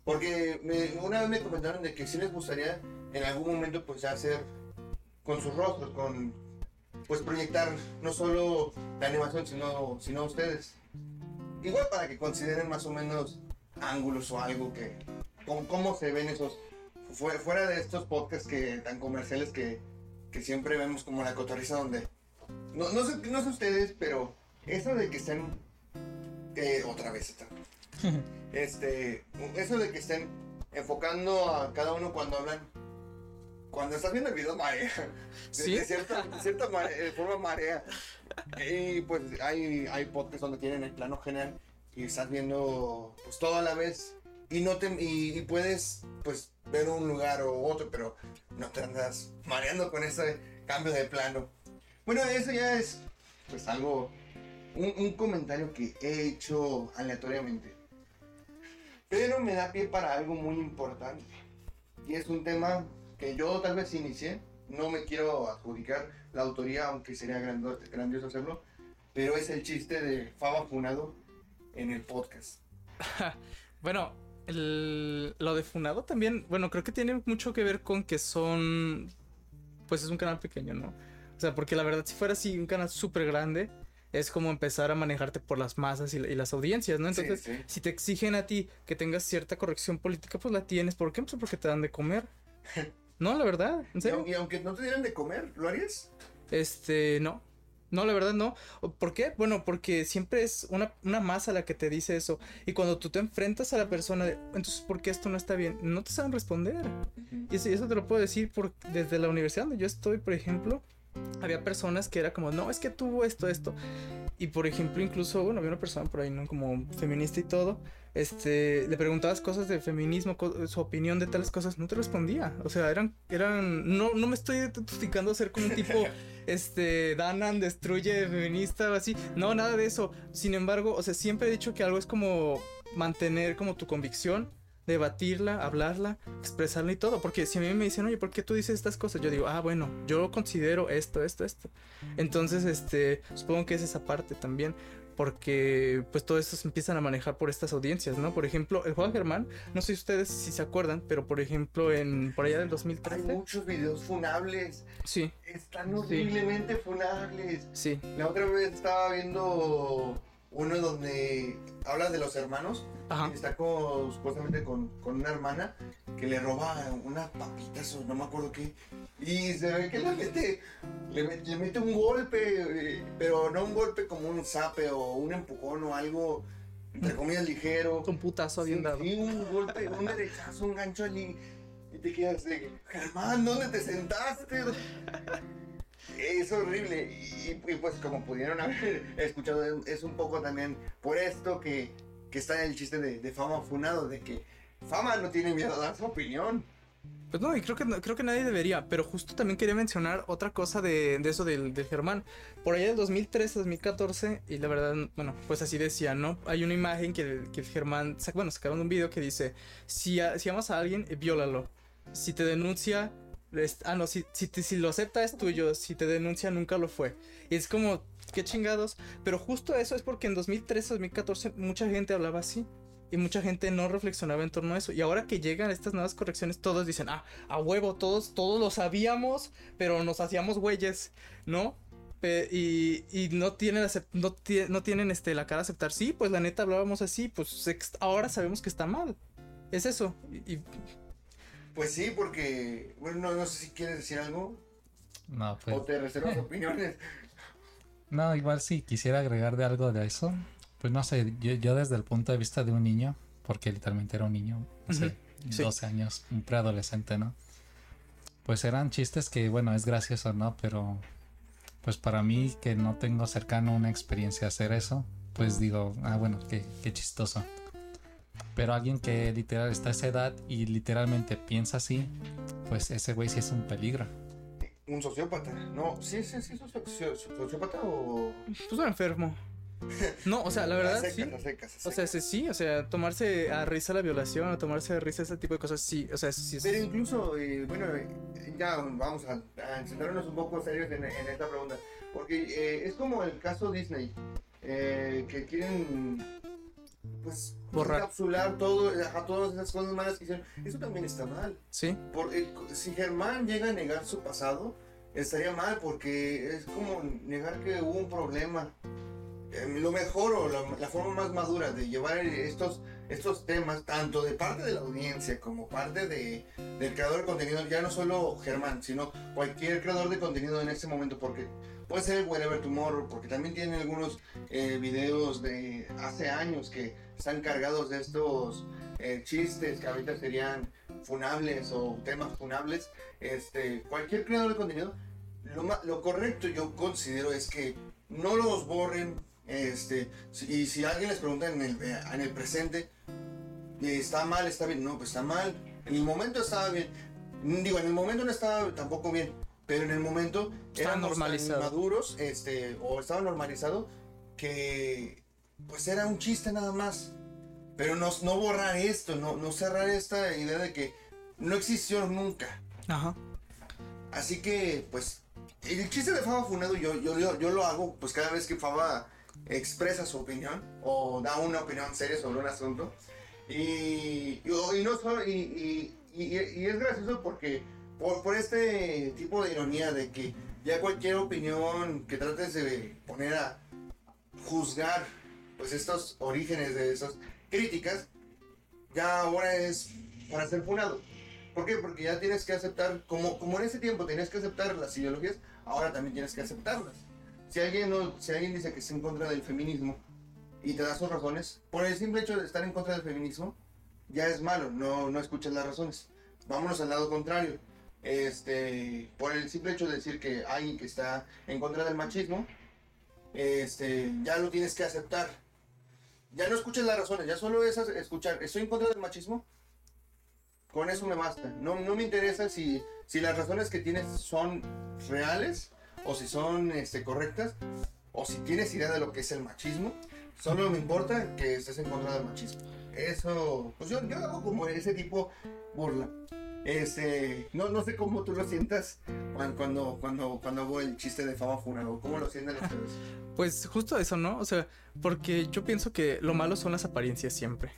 porque me- una vez me comentaron de que sí les gustaría en algún momento, pues, hacer con sus rostros, con, pues, proyectar no solo la animación, sino, sino ustedes. Igual para que consideren más o menos ángulos o algo que, con cómo se ven esos fuera de estos podcasts que tan comerciales que, que siempre vemos como la cotorriza donde... No, no, sé, no sé ustedes, pero eso de que estén... eh, otra vez está. Este, eso de que estén enfocando a cada uno cuando hablan. Cuando estás viendo el video marea. De, Sí. de cierta, de cierta mare- eh, forma marea. Y pues hay, hay podcasts donde tienen el plano general y estás viendo pues todo a la vez. Y no te y, y puedes pues ver un lugar o otro, pero no te andas mareando con ese cambio de plano. Bueno, eso ya es pues algo, un, un comentario que he hecho aleatoriamente. Pero me da pie para algo muy importante. Y es un tema que yo tal vez inicié. No me quiero adjudicar la autoría, aunque sería grandioso hacerlo. Pero es el chiste de Faba Funado en el podcast. Bueno, el- lo de Funado también, bueno, creo que tiene mucho que ver con que son, pues es un canal pequeño, ¿no? O sea, porque la verdad, si fuera así un canal súper grande, es como empezar a manejarte por las masas y, y las audiencias, ¿no? Entonces, Sí, sí. si te exigen a ti que tengas cierta corrección política, pues la tienes. ¿Por qué? Pues porque te dan de comer. No, la verdad, en serio. y aunque no te dieran de comer, ¿lo harías? Este, no. No, la verdad no. ¿Por qué? Bueno, porque siempre es una, una masa la que te dice eso. Y cuando tú te enfrentas a la persona de, entonces, ¿por qué esto no está bien? No te saben responder. Y eso, y eso te lo puedo decir por, desde la universidad donde yo estoy, por ejemplo, había personas que era como, no, es que tuvo esto, esto. Y por ejemplo, incluso, bueno, había una persona por ahí, ¿no? Como feminista y todo. Este, le preguntabas cosas de feminismo, co- su opinión de tales cosas, no te respondía. O sea, eran, eran, no, no me estoy identificando a ser como un tipo, este, Danan destruye feminista o así. No, nada de eso. Sin embargo, o sea, siempre he dicho que algo es como mantener como tu convicción, debatirla, hablarla, expresarla y todo. Porque si a mí me dicen, oye, ¿por qué tú dices estas cosas? Yo digo, ah, bueno, yo considero esto, esto, esto. Entonces, este, supongo que es esa parte también. Porque, pues, todo esto se empiezan a manejar por estas audiencias, ¿no? Por ejemplo, el juego Germán, no sé ustedes si se acuerdan, pero por ejemplo, en por allá del Hay 2013. muchos videos funables. Sí, Están horriblemente funables. sí. La otra vez estaba viendo uno donde habla de los hermanos. Ajá. Está con, supuestamente con, con una hermana que le roba unas papitas o no me acuerdo qué. Y se ve que le mete, le, le mete un golpe, eh, pero no un golpe como un zape o un empujón o algo, entre comillas, ligero. Un putazo Sí, bien dado. sí, un golpe, un derechazo, un gancho allí. Y te quedas de, Germán, ¿dónde te sentaste? Es horrible. Y, pues como pudieron haber escuchado, es un poco también por esto que, que está el chiste de, Fama Funado, de que Fama no tiene miedo a dar su opinión. Pues no, y creo que, creo que nadie debería, pero justo también quería mencionar otra cosa de, de eso del, del Germán. Por allá del 2013, 2014, y la verdad, bueno, pues así decía, ¿no? Hay una imagen que, que Germán, bueno, sacaron un video que dice, si, si amas a alguien, viólalo. Si te denuncia, ah, no, si, si, lo acepta es tuyo, si te denuncia nunca lo fue. Y es como, qué chingados. Pero justo eso es porque en 2013, 2014, mucha gente hablaba así. Y mucha gente no reflexionaba en torno a eso. Y ahora que llegan estas nuevas correcciones, todos dicen, ah, a huevo, todos, todos lo sabíamos, pero nos hacíamos güeyes, ¿no? Y, y no tienen, no, tie- no tienen este, la cara a aceptar, sí, pues la neta hablábamos así, pues ahora sabemos que está mal. Es eso. Y- Pues sí, porque, bueno, no, no sé si quieres decir algo No, o pues. te reservas opiniones. No, igual si quisiera agregar de algo de eso. Pues no sé, yo, yo desde el punto de vista de un niño, porque literalmente era un niño, no sé, sí. 12 años, un preadolescente, ¿no? Pues eran chistes que, bueno, es gracioso, ¿no? Pero, pues para mí, que no tengo cercano una experiencia hacer eso, pues digo, ah, bueno, qué, qué chistoso. Pero alguien que literal está a esa edad y literalmente piensa así, pues ese güey sí es un peligro. Un sociópata. No, sí, sí, sí, socio- socio- sociópata o... pues un enfermo. No, o sea, la verdad, Las secas, sí. las secas, las O sea, sí, sí, o sea, tomarse a risa la violación, o tomarse a risa ese tipo de cosas, sí, o sea, sí. Pero incluso, eh, bueno, ya vamos a, a centrarnos un poco serios en, en esta pregunta. Porque eh, es como el caso Disney, eh, que quieren, pues, Borrar. encapsular todo, a todas esas cosas malas que hicieron. Eso también está mal. Sí, Por, eh, si Germán llega a negar su pasado, estaría mal porque es como negar que hubo un problema. Eh, lo mejor o la, la forma más madura de llevar estos estos temas, tanto de parte de la audiencia como parte de, del creador de contenido, ya no solo Germán, sino cualquier creador de contenido en este momento, porque puede ser Wherever Tomorrow, porque también tiene algunos eh, videos de hace años que están cargados de estos eh, chistes que ahorita serían funables o temas funables. Este, cualquier creador de contenido, lo, correcto yo considero es que no los borren. Este, y si alguien les pregunta en el, en el presente, está mal, está bien, no, pues está mal. En el momento estaba bien. Digo, en el momento no estaba tampoco bien, pero en el momento Estaba éramos tan normalizado. maduros, este, o estaba normalizado que pues era un chiste nada más. Pero no, no borrar esto, no, no cerrar esta idea de que no existió nunca. Ajá. Así que, pues, el chiste de Faba Funado yo, yo, yo, yo lo hago, pues cada vez que Faba expresa su opinión o da una opinión seria sobre un asunto. Y, y, y no solo, y, y- y- y es gracioso porque por, por este tipo de ironía de que ya cualquier opinión que trates de poner a juzgar pues estos orígenes de esas críticas, ya ahora es para ser funado. ¿Por qué? Porque ya tienes que aceptar, como, como en ese tiempo tenías que aceptar las ideologías, ahora también tienes que aceptarlas. Si alguien, no, si alguien dice que está en contra del feminismo y te da sus razones, por el simple hecho de estar en contra del feminismo, ya es malo, no, no escuchas las razones. Vámonos al lado contrario. Este, por el simple hecho de decir que alguien que está en contra del machismo, este, ya lo tienes que aceptar. Ya no escuchas las razones, ya solo es escuchar, estoy en contra del machismo, con eso me basta. No, no me interesa si, si las razones que tienes son reales o si son este, correctas o si tienes idea de lo que es el machismo. Solo me importa que estés en contra del machismo. Eso, pues yo, yo hago como ese tipo burla. Este, no, no sé cómo tú lo sientas cuan- cuando, cuando, cuando hago el chiste de fama funado. ¿Cómo lo sienten ustedes? Pues justo eso, ¿no? O sea, porque yo pienso que lo malo son las apariencias siempre.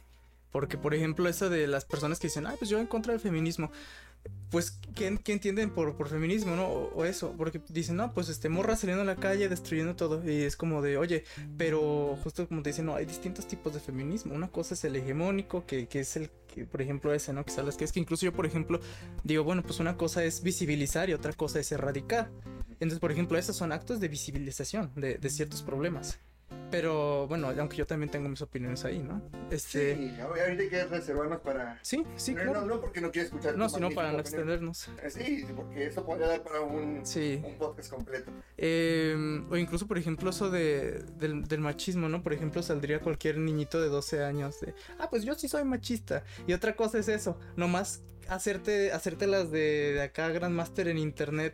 Porque, por ejemplo, eso de las personas que dicen, ah, pues yo en contra del feminismo. Pues, ¿qué, qué entienden por, por feminismo, no? O, eso, porque dicen, no, pues este morra saliendo a la calle, destruyendo todo. Y es como de, oye, pero justo como te dicen, no, hay distintos tipos de feminismo. Una cosa es el hegemónico, que, que es el que, por ejemplo, ese, ¿no? Que sabes que es que incluso yo, por ejemplo, digo, bueno, pues una cosa es visibilizar y otra cosa es erradicar. Entonces, por ejemplo, esos son actos de visibilización de, de ciertos problemas. Pero bueno, aunque yo también tengo mis opiniones ahí, ¿no? Este. Sí, ahorita hay que reservarnos para... Sí, sí, no, claro. no, no porque no quiero escuchar. No, sino para no extendernos. Eh, Sí, porque eso podría dar para un, Sí. un podcast completo. Eh, o incluso, por ejemplo, eso de, del, del machismo, ¿no? Por ejemplo, saldría cualquier niñito de 12 años de, ah, pues yo sí soy machista. Y otra cosa es eso, nomás hacerte, hacerte las de, de acá Grandmaster en internet,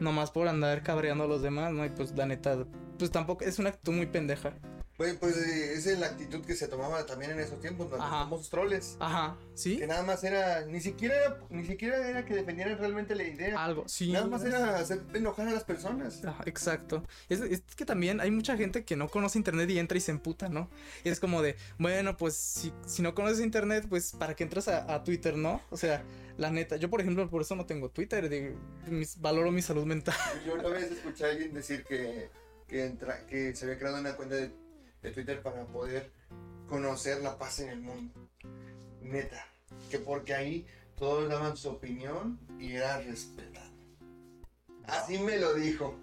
nomás por andar cabreando a los demás, ¿no? Y pues la neta, pues tampoco, es una actitud muy pendeja. Pues, pues esa es la actitud que se tomaba también en esos tiempos, Ajá. somos troles. Ajá, ¿sí? Que nada más era, ni siquiera era, ni siquiera era que defendieran realmente la idea. Algo, sí. Nada más era hacer enojar a las personas. Ajá, exacto. Es, es que también hay mucha gente que no conoce internet y entra y se emputa, ¿no? Y es como de, bueno, pues si, si no conoces internet, pues para qué entras a, a Twitter, ¿no? O sea, la neta, yo por ejemplo por eso no tengo Twitter, digo, mis- valoro mi salud mental. Yo una vez escuché a alguien decir que, que, entra- que se había creado una cuenta de, de Twitter para poder conocer la paz en el mundo. Neta. Que porque ahí todos daban su opinión y era respetado. Así me lo dijo.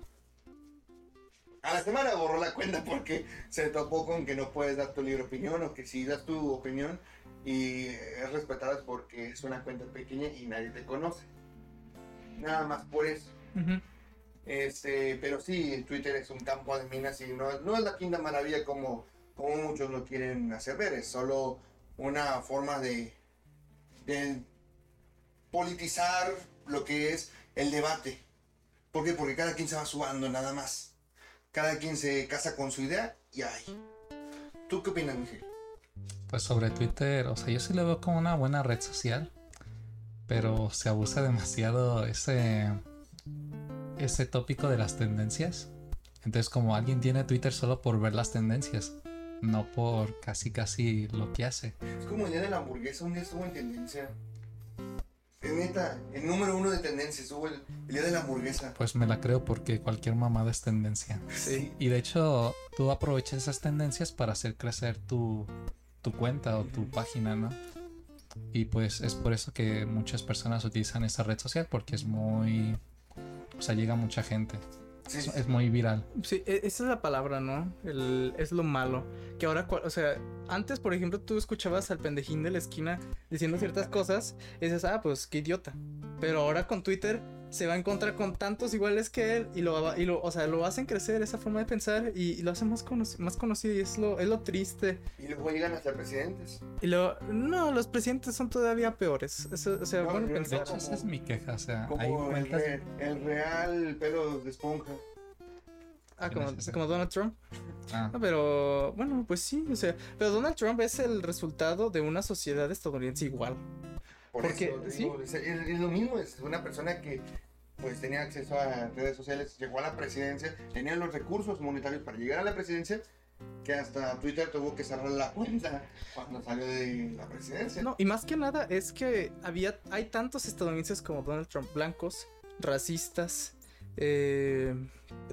A la semana borró la cuenta porque se topó con que no puedes dar tu libre opinión o que si das tu opinión y es respetada es porque es una cuenta pequeña y nadie te conoce. Nada más por eso. Este, pero sí, Twitter es un campo de minas y no, no es la quinta maravilla como, como muchos lo quieren hacer ver, es solo una forma de, de politizar lo que es el debate. ¿Por qué? Porque cada quien se va subando nada más. Cada quien se casa con su idea y ay. ¿Tú qué opinas, Miguel? Pues sobre Twitter, o sea, yo sí lo veo como una buena red social, pero se abusa demasiado ese ese tópico de las tendencias. Entonces, como alguien tiene Twitter solo por ver las tendencias, no por casi casi lo que hace. Es como el día de la hamburguesa, un día estuvo en tendencia. Es neta, el número uno de tendencia estuvo el, el día de la hamburguesa. Pues me la creo porque cualquier mamada es tendencia. Sí. Y de hecho, tú aprovechas esas tendencias para hacer crecer tu, tu cuenta o tu página, ¿no? Y pues es por eso que muchas personas utilizan esta red social porque es muy... O sea, llega mucha gente. Sí, Es, muy viral. Sí, e- esa es la palabra, ¿no? El, es lo malo. Que ahora, o sea, antes, por ejemplo, tú escuchabas al pendejín de la esquina diciendo ciertas cosas y dices, ah, pues qué idiota. Pero ahora con Twitter se va a encontrar con tantos iguales que él y lo, va- y lo, o sea, lo hacen crecer esa forma de pensar y, y lo hacen más, conoc- más conocido y es lo, es lo triste. Y luego llegan hasta presidentes. Y lo, no, los presidentes son todavía peores. Eso, o sea, No, bueno, pensar. hecho, esa es mi queja. O sea, hay Como el, cuentas... re- el real pelo de esponja. Ah, como, como Donald Trump. Ah, No, pero bueno, pues sí, o sea, pero Donald Trump es el resultado de una sociedad estadounidense igual. Por Porque, eso, sí. digo, es, es- es lo mismo, es una persona que pues tenía acceso a redes sociales, llegó a la presidencia, tenía los recursos monetarios para llegar a la presidencia, que hasta Twitter tuvo que cerrar la cuenta cuando salió de la presidencia. No, y más que nada es que había, hay tantos estadounidenses como Donald Trump, blancos, racistas, eh,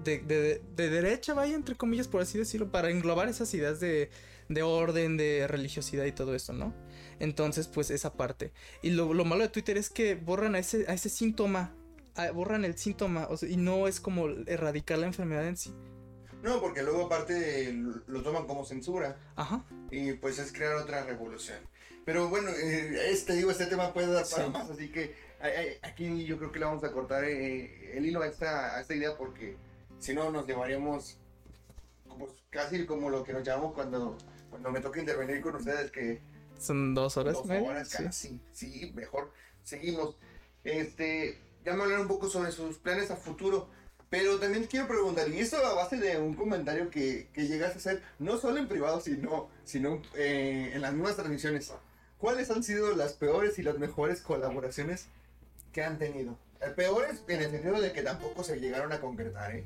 de, de- de derecha, vaya, entre comillas, por así decirlo, para englobar esas ideas de, de orden, de religiosidad y todo eso, ¿no? Entonces, pues esa parte. Y lo, lo malo de Twitter es que borran a ese, a ese síntoma, borran el síntoma, o sea, y no es como erradicar la enfermedad en sí. No, porque luego aparte lo- toman como censura Ajá. y pues es crear otra revolución. Pero bueno, eh, este, digo, este tema puede dar para Sí. más, así que aquí yo creo que le vamos a cortar eh, el hilo a esta, a esta idea porque si no nos llevaríamos como, casi como lo que nos llamamos cuando, cuando me toca intervenir con ustedes, que Son dos horas. dos horas sí. casi, sí, mejor, seguimos. Este, ya me hablaron un poco sobre sus planes a futuro, pero también quiero preguntar, y esto a base de un comentario que, que llegas a hacer, no solo en privado, sino, sino eh, en las mismas transmisiones. ¿Cuáles han sido las peores y las mejores colaboraciones que han tenido? Eh, Peores en el sentido de que tampoco se llegaron a concretar, ¿eh?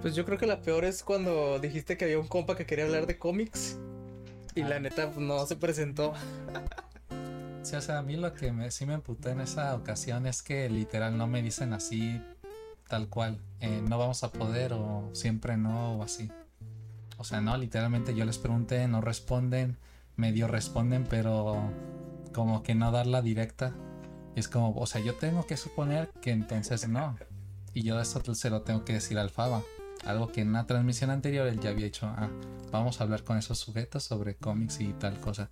Pues yo creo que la peor es cuando dijiste que había un compa que quería hablar de cómics. Y Ah. la neta pues, no se presentó. Sí, o sea, a mí lo que me, sí me emputé en esa ocasión es que literal no me dicen así tal cual, eh, no vamos a poder o siempre no o así. O sea, no, literalmente yo les pregunté, no responden, medio responden, pero como que no dar la directa. Es como, o sea, yo tengo que suponer que entonces no. Y yo eso se lo tengo que decir al Faba. Algo que en una transmisión anterior él ya había dicho, ah, vamos a hablar con esos sujetos sobre cómics y tal cosa.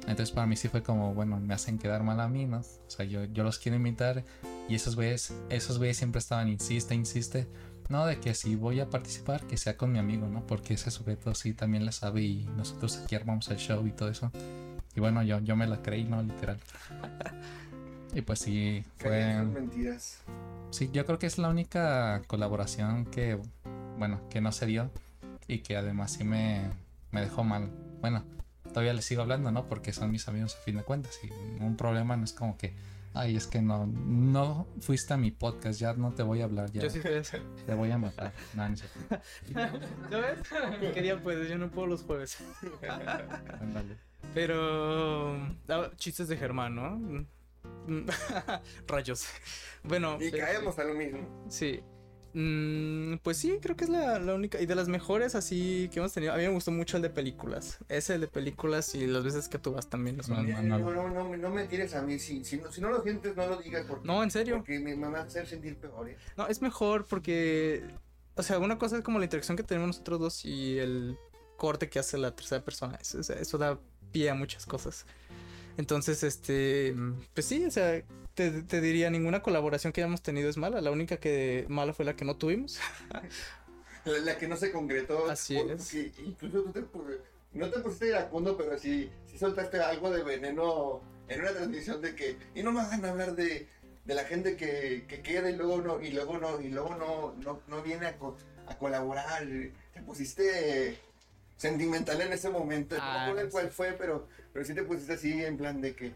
Entonces para mí sí fue como, bueno, me hacen quedar mal a mí, ¿no? O sea, yo, yo los quiero invitar y esos güeyes, esos güeyes siempre estaban, insiste, insiste. No, de que si voy a participar, que sea con mi amigo, ¿no? Porque ese sujeto sí también le sabe y nosotros aquí armamos el show y todo eso. Y bueno, yo, yo me la creí, ¿no? Literal. Y pues sí, fue... mentiras. Sí, yo creo que es la única colaboración que, bueno, que no se dio y que además sí me, me dejó mal. Bueno, todavía les sigo hablando, ¿no? Porque son mis amigos a fin de cuentas y un problema no es como que, ay, es que no, no fuiste a mi podcast, ya no te voy a hablar, ya Yo sí fui ese. te voy a matar. No, no es cierto. ¿Ya ves? Quería pues, yo no puedo los jueves. Ándale. Pero. ah, chistes de Germán, ¿no? Rayos. Bueno. Y eh, caemos a lo mismo. Sí. Mm, pues sí, creo que es la, la única. Y de las mejores así que hemos tenido. A mí me gustó mucho el de películas. Ese el de películas y las veces que tú vas también. los No, mando. no, No, no. no, no, me- no me tires a mí. Si, si, no, si no lo sientes, no lo digas. Porque, No, en serio. Porque me, me va a hacer sentir peor. ¿eh? No, es mejor porque. O sea, una cosa es como la interacción que tenemos nosotros dos y el corte que hace la tercera persona. Eso- eso da pie a muchas cosas. Entonces, este. Pues sí, o sea, te, te diría, ninguna colaboración que hayamos tenido es mala. La única que mala fue la que no tuvimos. La, la que no se concretó. Así porque es. Incluso tú te, no te pusiste iracundo, pero sí, sí soltaste algo de veneno en una transmisión de que. Y no me hagan hablar de, de la gente que, que queda y luego no, y luego no, y luego no, no, no viene a, co- a colaborar. Te pusiste sentimental en ese momento. Ah, no me acuerdo sí. cuál fue, pero, pero sí te pusiste así en plan de que.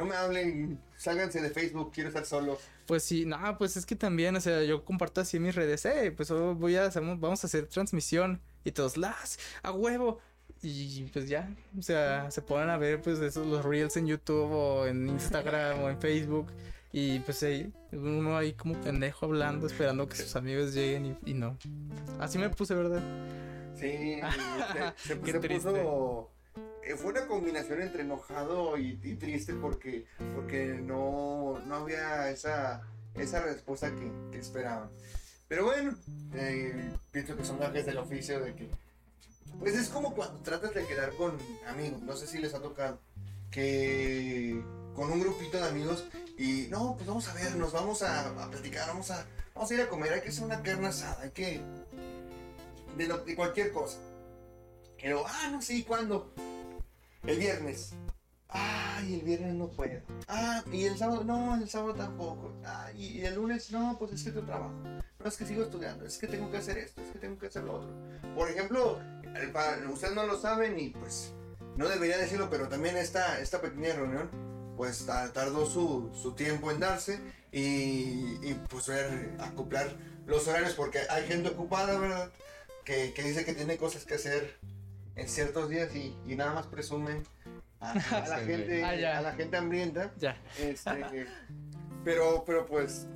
No me hablen, sálganse de Facebook, quiero estar solo. Pues sí, no, pues es que también, o sea, yo comparto así en mis redes, eh, pues voy a hacer, vamos a hacer transmisión y todos, las, a huevo. Y pues ya, o sea, se ponen a ver pues esos los reels en YouTube o en Instagram o en Facebook. Y pues ahí, uno ahí como pendejo hablando, esperando que sus amigos lleguen y, y no. Así me puse, ¿verdad? Sí, se, se- se puso fue una combinación entre enojado y, triste porque, porque no, no había esa, esa respuesta que, que esperaban. Pero bueno, eh, pienso que son gajes del oficio de que... Pues es como cuando tratas de quedar con amigos, no sé si les ha tocado, que con un grupito de amigos y no, pues vamos a vernos, vamos a, platicar, vamos a, vamos a ir a comer, hay que hacer una carne asada, hay que... De cualquier cosa. Pero, ah, no sé, ¿cuándo? El viernes. Ay, el viernes no puedo. Ah, y el sábado, no, el sábado tampoco. Ah, y el lunes, no, pues es que tu trabajo. No, es que sigo estudiando, es que tengo que hacer esto, es que tengo que hacer lo otro. Por ejemplo, ustedes no lo saben y pues no debería decirlo, pero también esta, esta pequeña reunión, pues ta- tardó su, su tiempo en darse y, y pues ver, acoplar los horarios, porque hay gente ocupada, ¿verdad? Que, que dice que tiene cosas que hacer en ciertos días y, y nada más presumen a, a la gente, Ah, a la gente hambrienta. Ya. Este, pero, pero pues,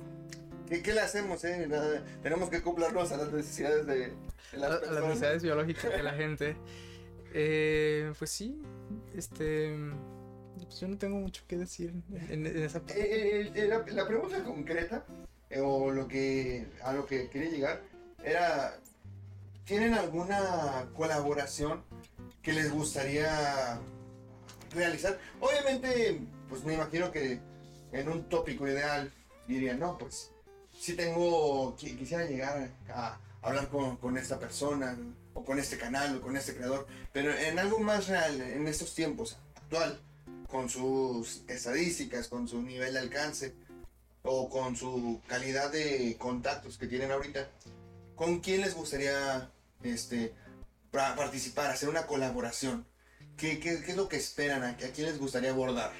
¿qué, qué le hacemos? Eh? Tenemos que acoplarnos a las necesidades de, de A, las a las necesidades biológicas de la gente. Eh, pues sí, este. Pues yo no tengo mucho que decir en, en esa parte. Eh, eh, eh, la, la pregunta concreta, o lo que, a lo que quería llegar, era, ¿tienen alguna colaboración que les gustaría realizar? Obviamente, pues me imagino que en un tópico ideal dirían, no, pues si tengo, qui- quisiera llegar a hablar con, con esta persona, o con este canal, o con este creador, pero en algo más real, en estos tiempos, actual, con sus estadísticas, con su nivel de alcance, o con su calidad de contactos que tienen ahorita, ¿con quién les gustaría este, pa- participar, hacer una colaboración? ¿Qué, qué, qué es lo que esperan? ¿A, a quién les gustaría abordar?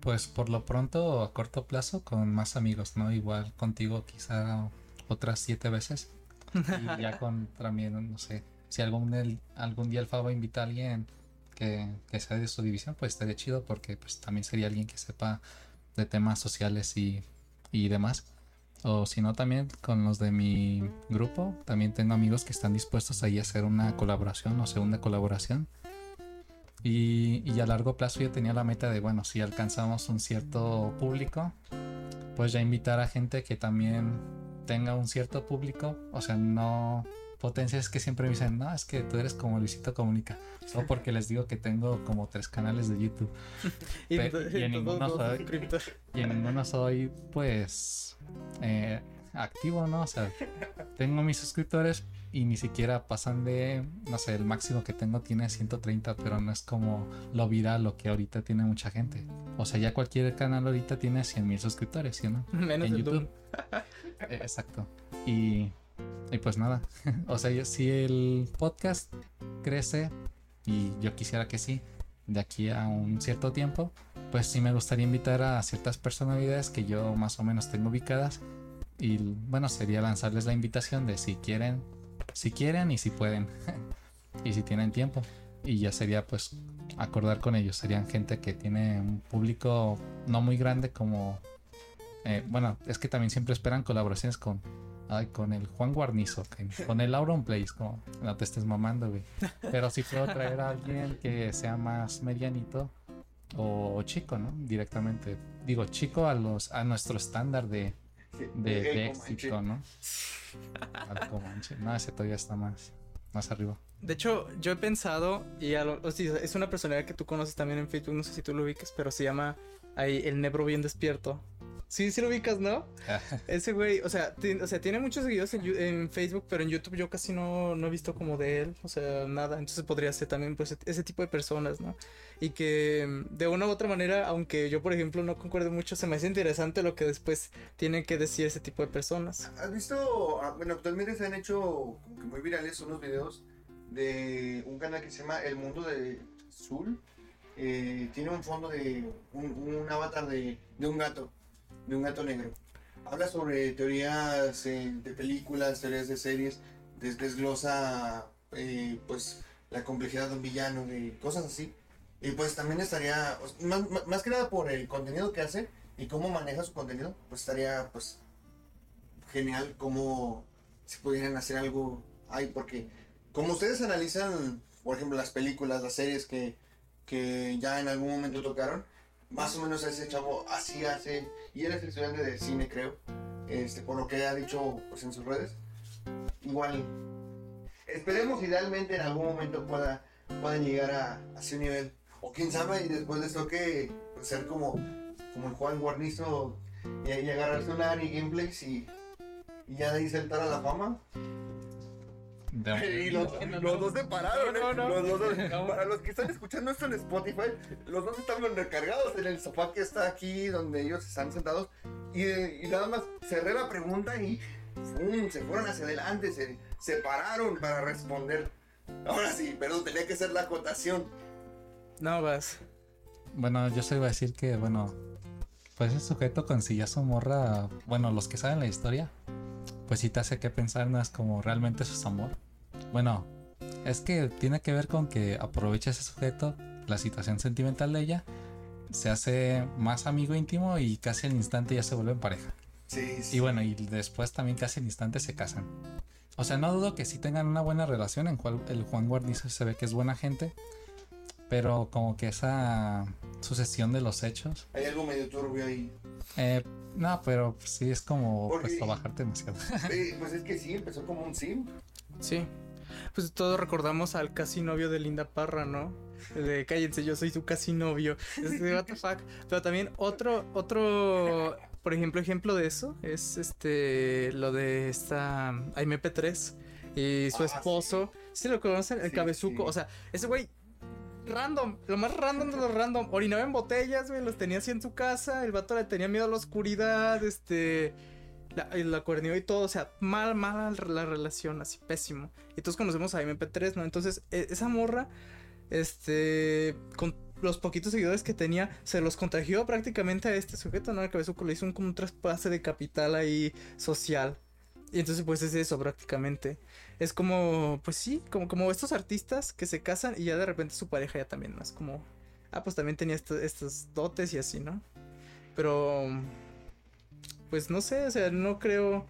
Pues por lo pronto, a corto plazo, con más amigos, ¿no? Igual contigo quizá otras siete veces. Y ya con también, no sé, si algún, el- algún día el Favo invita a alguien que, que sea de su división, pues estaría chido porque pues también sería alguien que sepa de temas sociales y, y demás. O si no, también con los de mi grupo, también tengo amigos que están dispuestos ahí a hacer una colaboración o segunda colaboración. Y, y a largo plazo yo tenía la meta de, bueno, si alcanzamos un cierto público, pues ya invitar a gente que también tenga un cierto público. O sea, no potencias que siempre me dicen, no, es que tú eres como Luisito Comunica. Solo porque les digo que tengo como tres canales de YouTube. Y, Pe- to- y en ninguno soy-. Y en ninguno soy, pues, eh, activo, ¿no? O sea, tengo mis suscriptores y ni siquiera pasan de, no sé, el máximo que tengo tiene 130, pero no es como lo viral lo que ahorita tiene mucha gente. O sea, ya cualquier canal ahorita tiene 100 mil suscriptores, ¿sí o no? Menos en YouTube. Eh, Exacto. Y, y pues nada, o sea, si el podcast crece, y yo quisiera que sí, de aquí a un cierto tiempo, pues sí me gustaría invitar a ciertas personalidades que yo más o menos tengo ubicadas. Y bueno, sería lanzarles la invitación de si quieren, si quieren y si pueden, y si tienen tiempo. Y ya sería pues acordar con ellos. Serían gente que tiene un público no muy grande como eh, bueno, es que también siempre esperan colaboraciones con, ay, con el Juan Guarnizo, con el Auron Place, como no te estés mamando, güey. Pero sí puedo traer a alguien que sea más medianito o chico, ¿no? Directamente. Digo, chico a los a nuestro estándar de, de, éxito, ¿no? Al Comanche. No, ese todavía está más, más arriba. De hecho, yo he pensado, y a lo- o sea, es una personalidad que tú conoces también en Facebook, no sé si tú lo ubicas, pero se llama ahí el Nebro Bien Despierto. Sí, sí lo ubicas, ¿no? Ese güey, o sea, o sea, tiene muchos seguidores en, Facebook, pero en YouTube yo casi no, no he visto como de él, o sea, nada. Entonces podría ser también pues ese tipo de personas, ¿no? Y que mm, de una u otra manera, aunque yo por ejemplo no concuerdo mucho, se me hace interesante lo que después tienen que decir ese tipo de personas. ¿Has visto? ah, Bueno, actualmente se han hecho como que muy virales unos videos de un canal que se llama El Mundo de Zul. Eh, tiene un fondo de un, un avatar de, de un gato, de un gato negro. Habla sobre teorías eh, de películas, teorías de series, des- desglosa eh, pues la complejidad de un villano, de cosas así. Y pues también estaría, más, más- que nada por el contenido que hace y cómo maneja su contenido, pues estaría pues genial cómo si pudieran hacer algo ahí, porque como ustedes analizan, por ejemplo, las películas, las series que, que ya en algún momento tocaron. Más o menos ese chavo así hace, y él es estudiante de cine, creo, este, por lo que ha dicho pues, en sus redes. Igual, esperemos idealmente en algún momento pueda, puedan llegar a, a ese nivel. O quién sabe, y después les toque pues, ser como, como el Juan Guarnizo y, agarrarse un Ari Gameplays y, y ya de ahí saltar a la fama. De- Y los, los dos se pararon, No, ¿eh? no, no. Los dos- para los que están escuchando esto en Spotify, los dos están recargados en el sofá que está aquí donde ellos están sentados. Y, y nada más cerré la pregunta y ¡fum! se fueron hacia adelante, se, se pararon para responder. Ahora sí, perdón, tenía que ser la acotación. No vas. Bueno, yo se iba a decir que, bueno, pues el sujeto consiguió a su morra, bueno, los que saben la historia, pues sí te hace que pensar, no es como realmente eso es amor. Bueno, es que tiene que ver con que aprovecha ese sujeto, la situación sentimental de ella, se hace más amigo íntimo y casi al instante ya se vuelven pareja. Sí, sí. Y bueno, y después también casi al instante se casan. O sea, no dudo que sí tengan una buena relación, en cual el Juan Guarnizo se ve que es buena gente, pero como que esa sucesión de los hechos. Hay algo medio turbio ahí. eh, no, pero pues, sí es como Porque- pues bajarte demasiado. Eh, pues es que sí, empezó como un sim. Sí. Pues todos recordamos al casi novio de Linda Parra, ¿no? El De cállense, yo soy su casi novio. Es de what the fuck. Pero también otro, otro, por ejemplo, ejemplo de eso es este, lo de esta MP3 y su Ah, esposo. ¿Sí, lo conocen? El Sí, cabezuco. sí. O sea, ese güey, random, lo más random de los random. Orinaba en botellas, güey, los tenía así en su casa. El vato le tenía miedo a la oscuridad, este. La, la cuernió y todo, o sea, mal, mal la relación, así pésimo. Y todos conocemos a MP3, ¿no? Entonces, e- esa morra, este, con los poquitos seguidores que tenía, se los contagió prácticamente a este sujeto, ¿no? El cabezuco le hizo un, como un traspase de capital ahí social. Y entonces, pues es eso prácticamente. Es como, pues sí, como, como estos artistas que se casan y ya de repente su pareja ya también, ¿no? Es como, ah, pues también tenía esto- estos dotes y así, ¿no? Pero, pues no sé, o sea, no creo,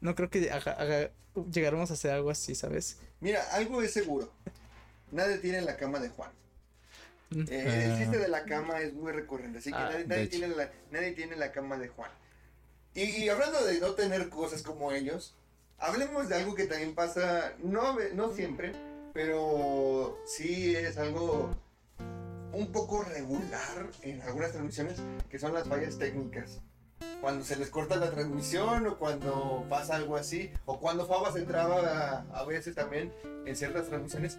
no creo que haga- haga- llegáramos a hacer algo así, ¿sabes? Mira, algo es seguro. Nadie tiene la cama de Juan. Mm. Eh, el Ah. chiste de la cama es muy recurrente, así que Ah, nadie, tiene la, nadie tiene la cama de Juan. Y, y hablando de no tener cosas como ellos, hablemos de algo que también pasa, no, no siempre, pero sí es algo un poco regular en algunas transmisiones, que son las fallas técnicas. Cuando se les corta la transmisión o cuando pasa algo así, o cuando Fabas entraba a, a veces también en ciertas transmisiones.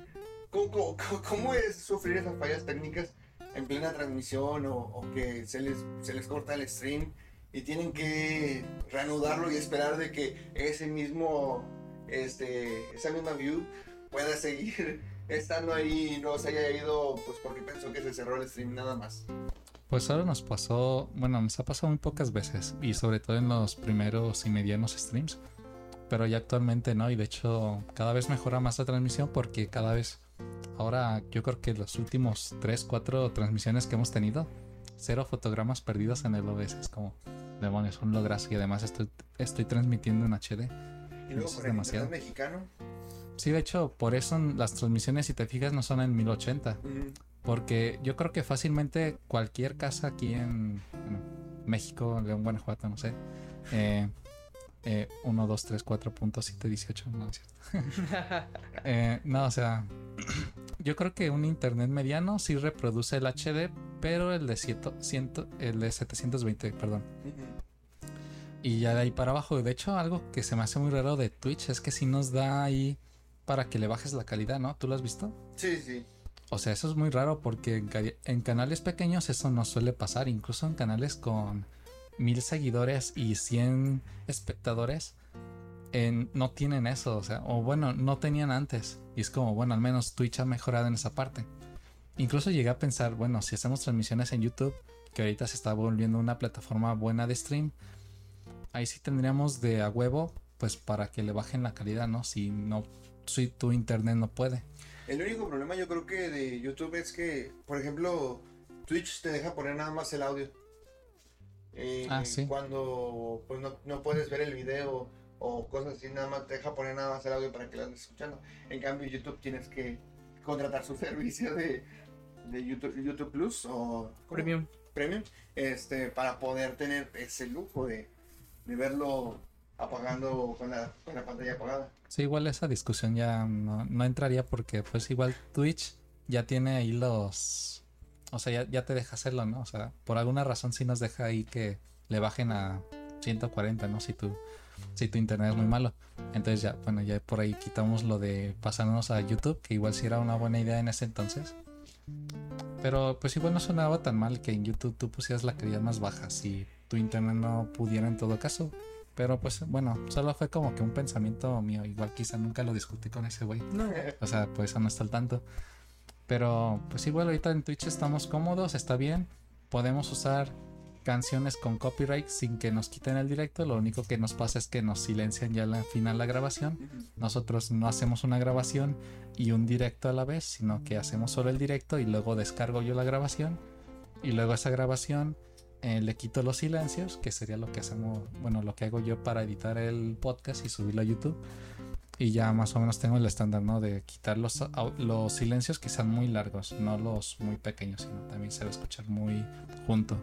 ¿Cómo, cómo- cómo es sufrir esas fallas técnicas en plena transmisión o, o que se les, se les corta el stream y tienen que reanudarlo y esperar de que ese mismo, este, esa misma view pueda seguir estando ahí y no se haya ido pues porque pensó que se cerró el stream nada más? Pues solo nos pasó, bueno, nos ha pasado muy pocas veces y sobre todo en los primeros y medianos streams. Pero ya actualmente no, y de hecho cada vez mejora más la transmisión porque cada vez, ahora yo creo que los últimos 3, 4 transmisiones que hemos tenido, cero fotogramas perdidos en el OBS, es como, demonios, un lograzo y además estoy, estoy transmitiendo en HD. Y luego Eso es demasiado. mexicano. Sí, de hecho, por eso las transmisiones, si te fijas, no son en 1080. mm, Porque yo creo que fácilmente cualquier casa aquí en bueno, México, León, Guanajuato, no sé. Eh, eh, 1, 2, 3, 4, punto 7, 18. No, es cierto. Eh, no, o sea, yo creo que un internet mediano sí reproduce el HD, pero el de, ciento, ciento- el de 720, perdón. Y ya de ahí para abajo. De hecho, algo que se me hace muy raro de Twitch es que sí nos da ahí para que le bajes la calidad, ¿no? ¿Tú lo has visto? Sí, sí. O sea, eso es muy raro porque en canales pequeños eso no suele pasar. Incluso en canales con mil seguidores y 100 espectadores no tienen eso. O sea, o bueno, no tenían antes. Y es como, bueno, al menos Twitch ha mejorado en esa parte. Incluso llegué a pensar, bueno, si hacemos transmisiones en YouTube, que ahorita se está volviendo una plataforma buena de stream, ahí sí tendríamos de a huevo, pues para que le bajen la calidad, ¿no? Si no, si tu internet no puede. El único problema yo creo que de YouTube es que, por ejemplo, Twitch te deja poner nada más el audio. Eh, Ah, sí. Cuando pues no, no puedes ver el video o cosas así, nada más te deja poner nada más el audio para que lo andes escuchando. En cambio, YouTube tienes que contratar su servicio de, de YouTube, YouTube Plus o. Premium. Premium, este, para poder tener ese lujo de, de verlo apagando con la, con la pantalla apagada. Sí, igual esa discusión ya no, no entraría porque pues igual Twitch ya tiene ahí los... O sea, ya, ya te deja hacerlo, ¿no? O sea, por alguna razón sí nos deja ahí que le bajen a 140, ¿no? Si tu, si tu internet es muy malo. Entonces ya, bueno, ya por ahí quitamos lo de pasarnos a YouTube, que igual sí era una buena idea en ese entonces. Pero pues igual no sonaba tan mal que en YouTube tú pusieras la calidad más baja si tu internet no pudiera en todo caso. Pero pues bueno, solo fue como que un pensamiento mío. Igual quizá nunca lo discutí con ese güey. No, O sea, pues eso no está al tanto. Pero pues igual ahorita en Twitch estamos cómodos, está bien. Podemos usar canciones con copyright sin que nos quiten el directo. Lo único que nos pasa es que nos silencian ya al final la grabación. Nosotros no hacemos una grabación y un directo a la vez, sino que hacemos solo el directo y luego descargo yo la grabación. Y luego esa grabación eh, le quito los silencios, que sería lo que hacemos, bueno, lo que hago yo para editar el podcast y subirlo a YouTube. Y ya más o menos tengo el estándar, ¿no? De quitar los, los silencios que sean muy largos, no los muy pequeños, sino también se va a escuchar muy junto.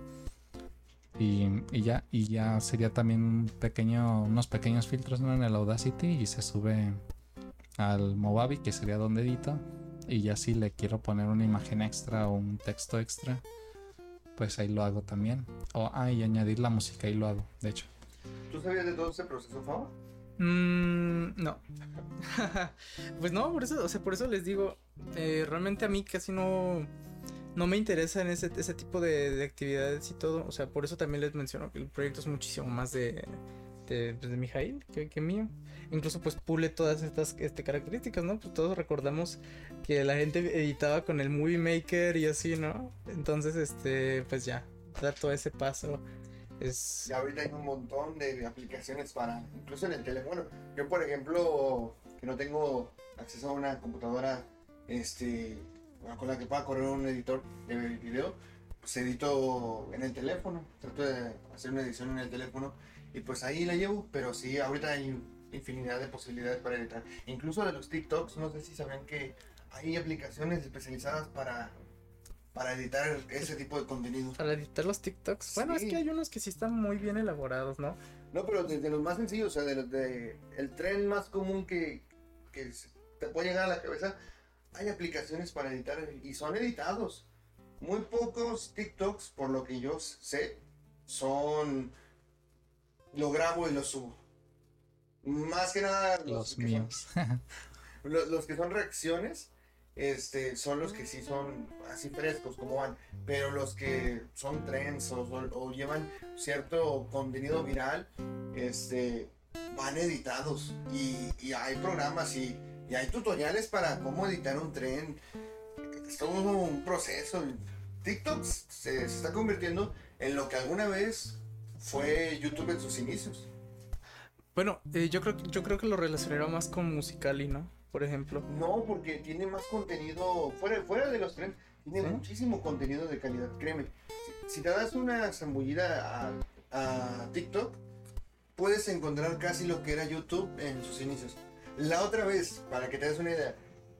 Y, y ya, y ya sería también un pequeño, unos pequeños filtros ¿no? en el Audacity y se sube al Movavi, que sería donde edito. Y ya si le quiero poner una imagen extra o un texto extra, pues ahí lo hago también. O, ah, y añadir la música, ahí lo hago, de hecho. ¿Tú sabías de todo ese proceso, Fama? Mm, no. pues no, por eso, o sea, por eso les digo, eh, realmente a mí casi no, no me interesa en ese, ese tipo de, de actividades y todo. O sea, por eso también les menciono que el proyecto es muchísimo más de, de, pues, Mijail que, que mío. Incluso pues pule todas estas este, características, ¿no? Pues todos recordamos que la gente editaba con el Movie Maker y así, ¿no? Entonces, este, pues ya, dar todo ese paso es... Y ahorita hay un montón de aplicaciones para, incluso en el teléfono. Yo, por ejemplo, que no tengo acceso a una computadora este, con la que pueda correr un editor de video, pues edito en el teléfono. Trato de hacer una edición en el teléfono y pues ahí la llevo. Pero sí, ahorita hay infinidad de posibilidades para editar. Incluso de los TikToks, no sé si sabían que hay aplicaciones especializadas para, para editar ese tipo de contenido. Para editar los TikToks. Bueno, es Sí. que hay unos que sí están muy bien elaborados, ¿no? No, pero desde los más sencillos, o sea, de los de el tren más común que, que te puede llegar a la cabeza, hay aplicaciones para editar y son editados. Muy pocos TikToks, por lo que yo sé, son lo grabo y lo subo. Más que nada los, Los que son- míos. los, los que son reacciones, este, son los que sí son así frescos como van, pero los que son trends o, o- o llevan cierto contenido viral, este, van editados y, y hay programas y, y hay tutoriales para cómo editar un tren. Es todo un proceso. TikTok se, está convirtiendo en lo que alguna vez fue YouTube en sus inicios. Bueno, eh, yo creo yo creo que lo relacionaría más con Musicali, ¿no? Por ejemplo. No, porque tiene más contenido, fuera, fuera de los trends, tiene ¿Sí? muchísimo contenido de calidad, créeme. Si, si te das una zambullida a, a TikTok, puedes encontrar casi lo que era YouTube en sus inicios. La otra vez, para que te des una idea,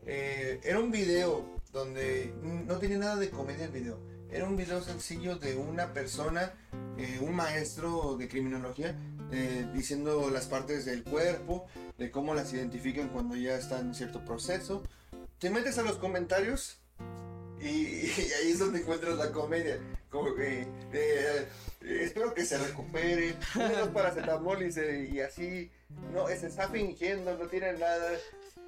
eh, era un video donde no tenía nada de comedia el video. Era un video sencillo de una persona, eh, un maestro de criminología, eh, diciendo las partes del cuerpo, de cómo las identifican cuando ya están en cierto proceso. Te metes a los comentarios y, ahí es donde encuentras la comedia. Espero que se recupere, unos paracetamol y, y así. No, se está fingiendo, no tiene nada.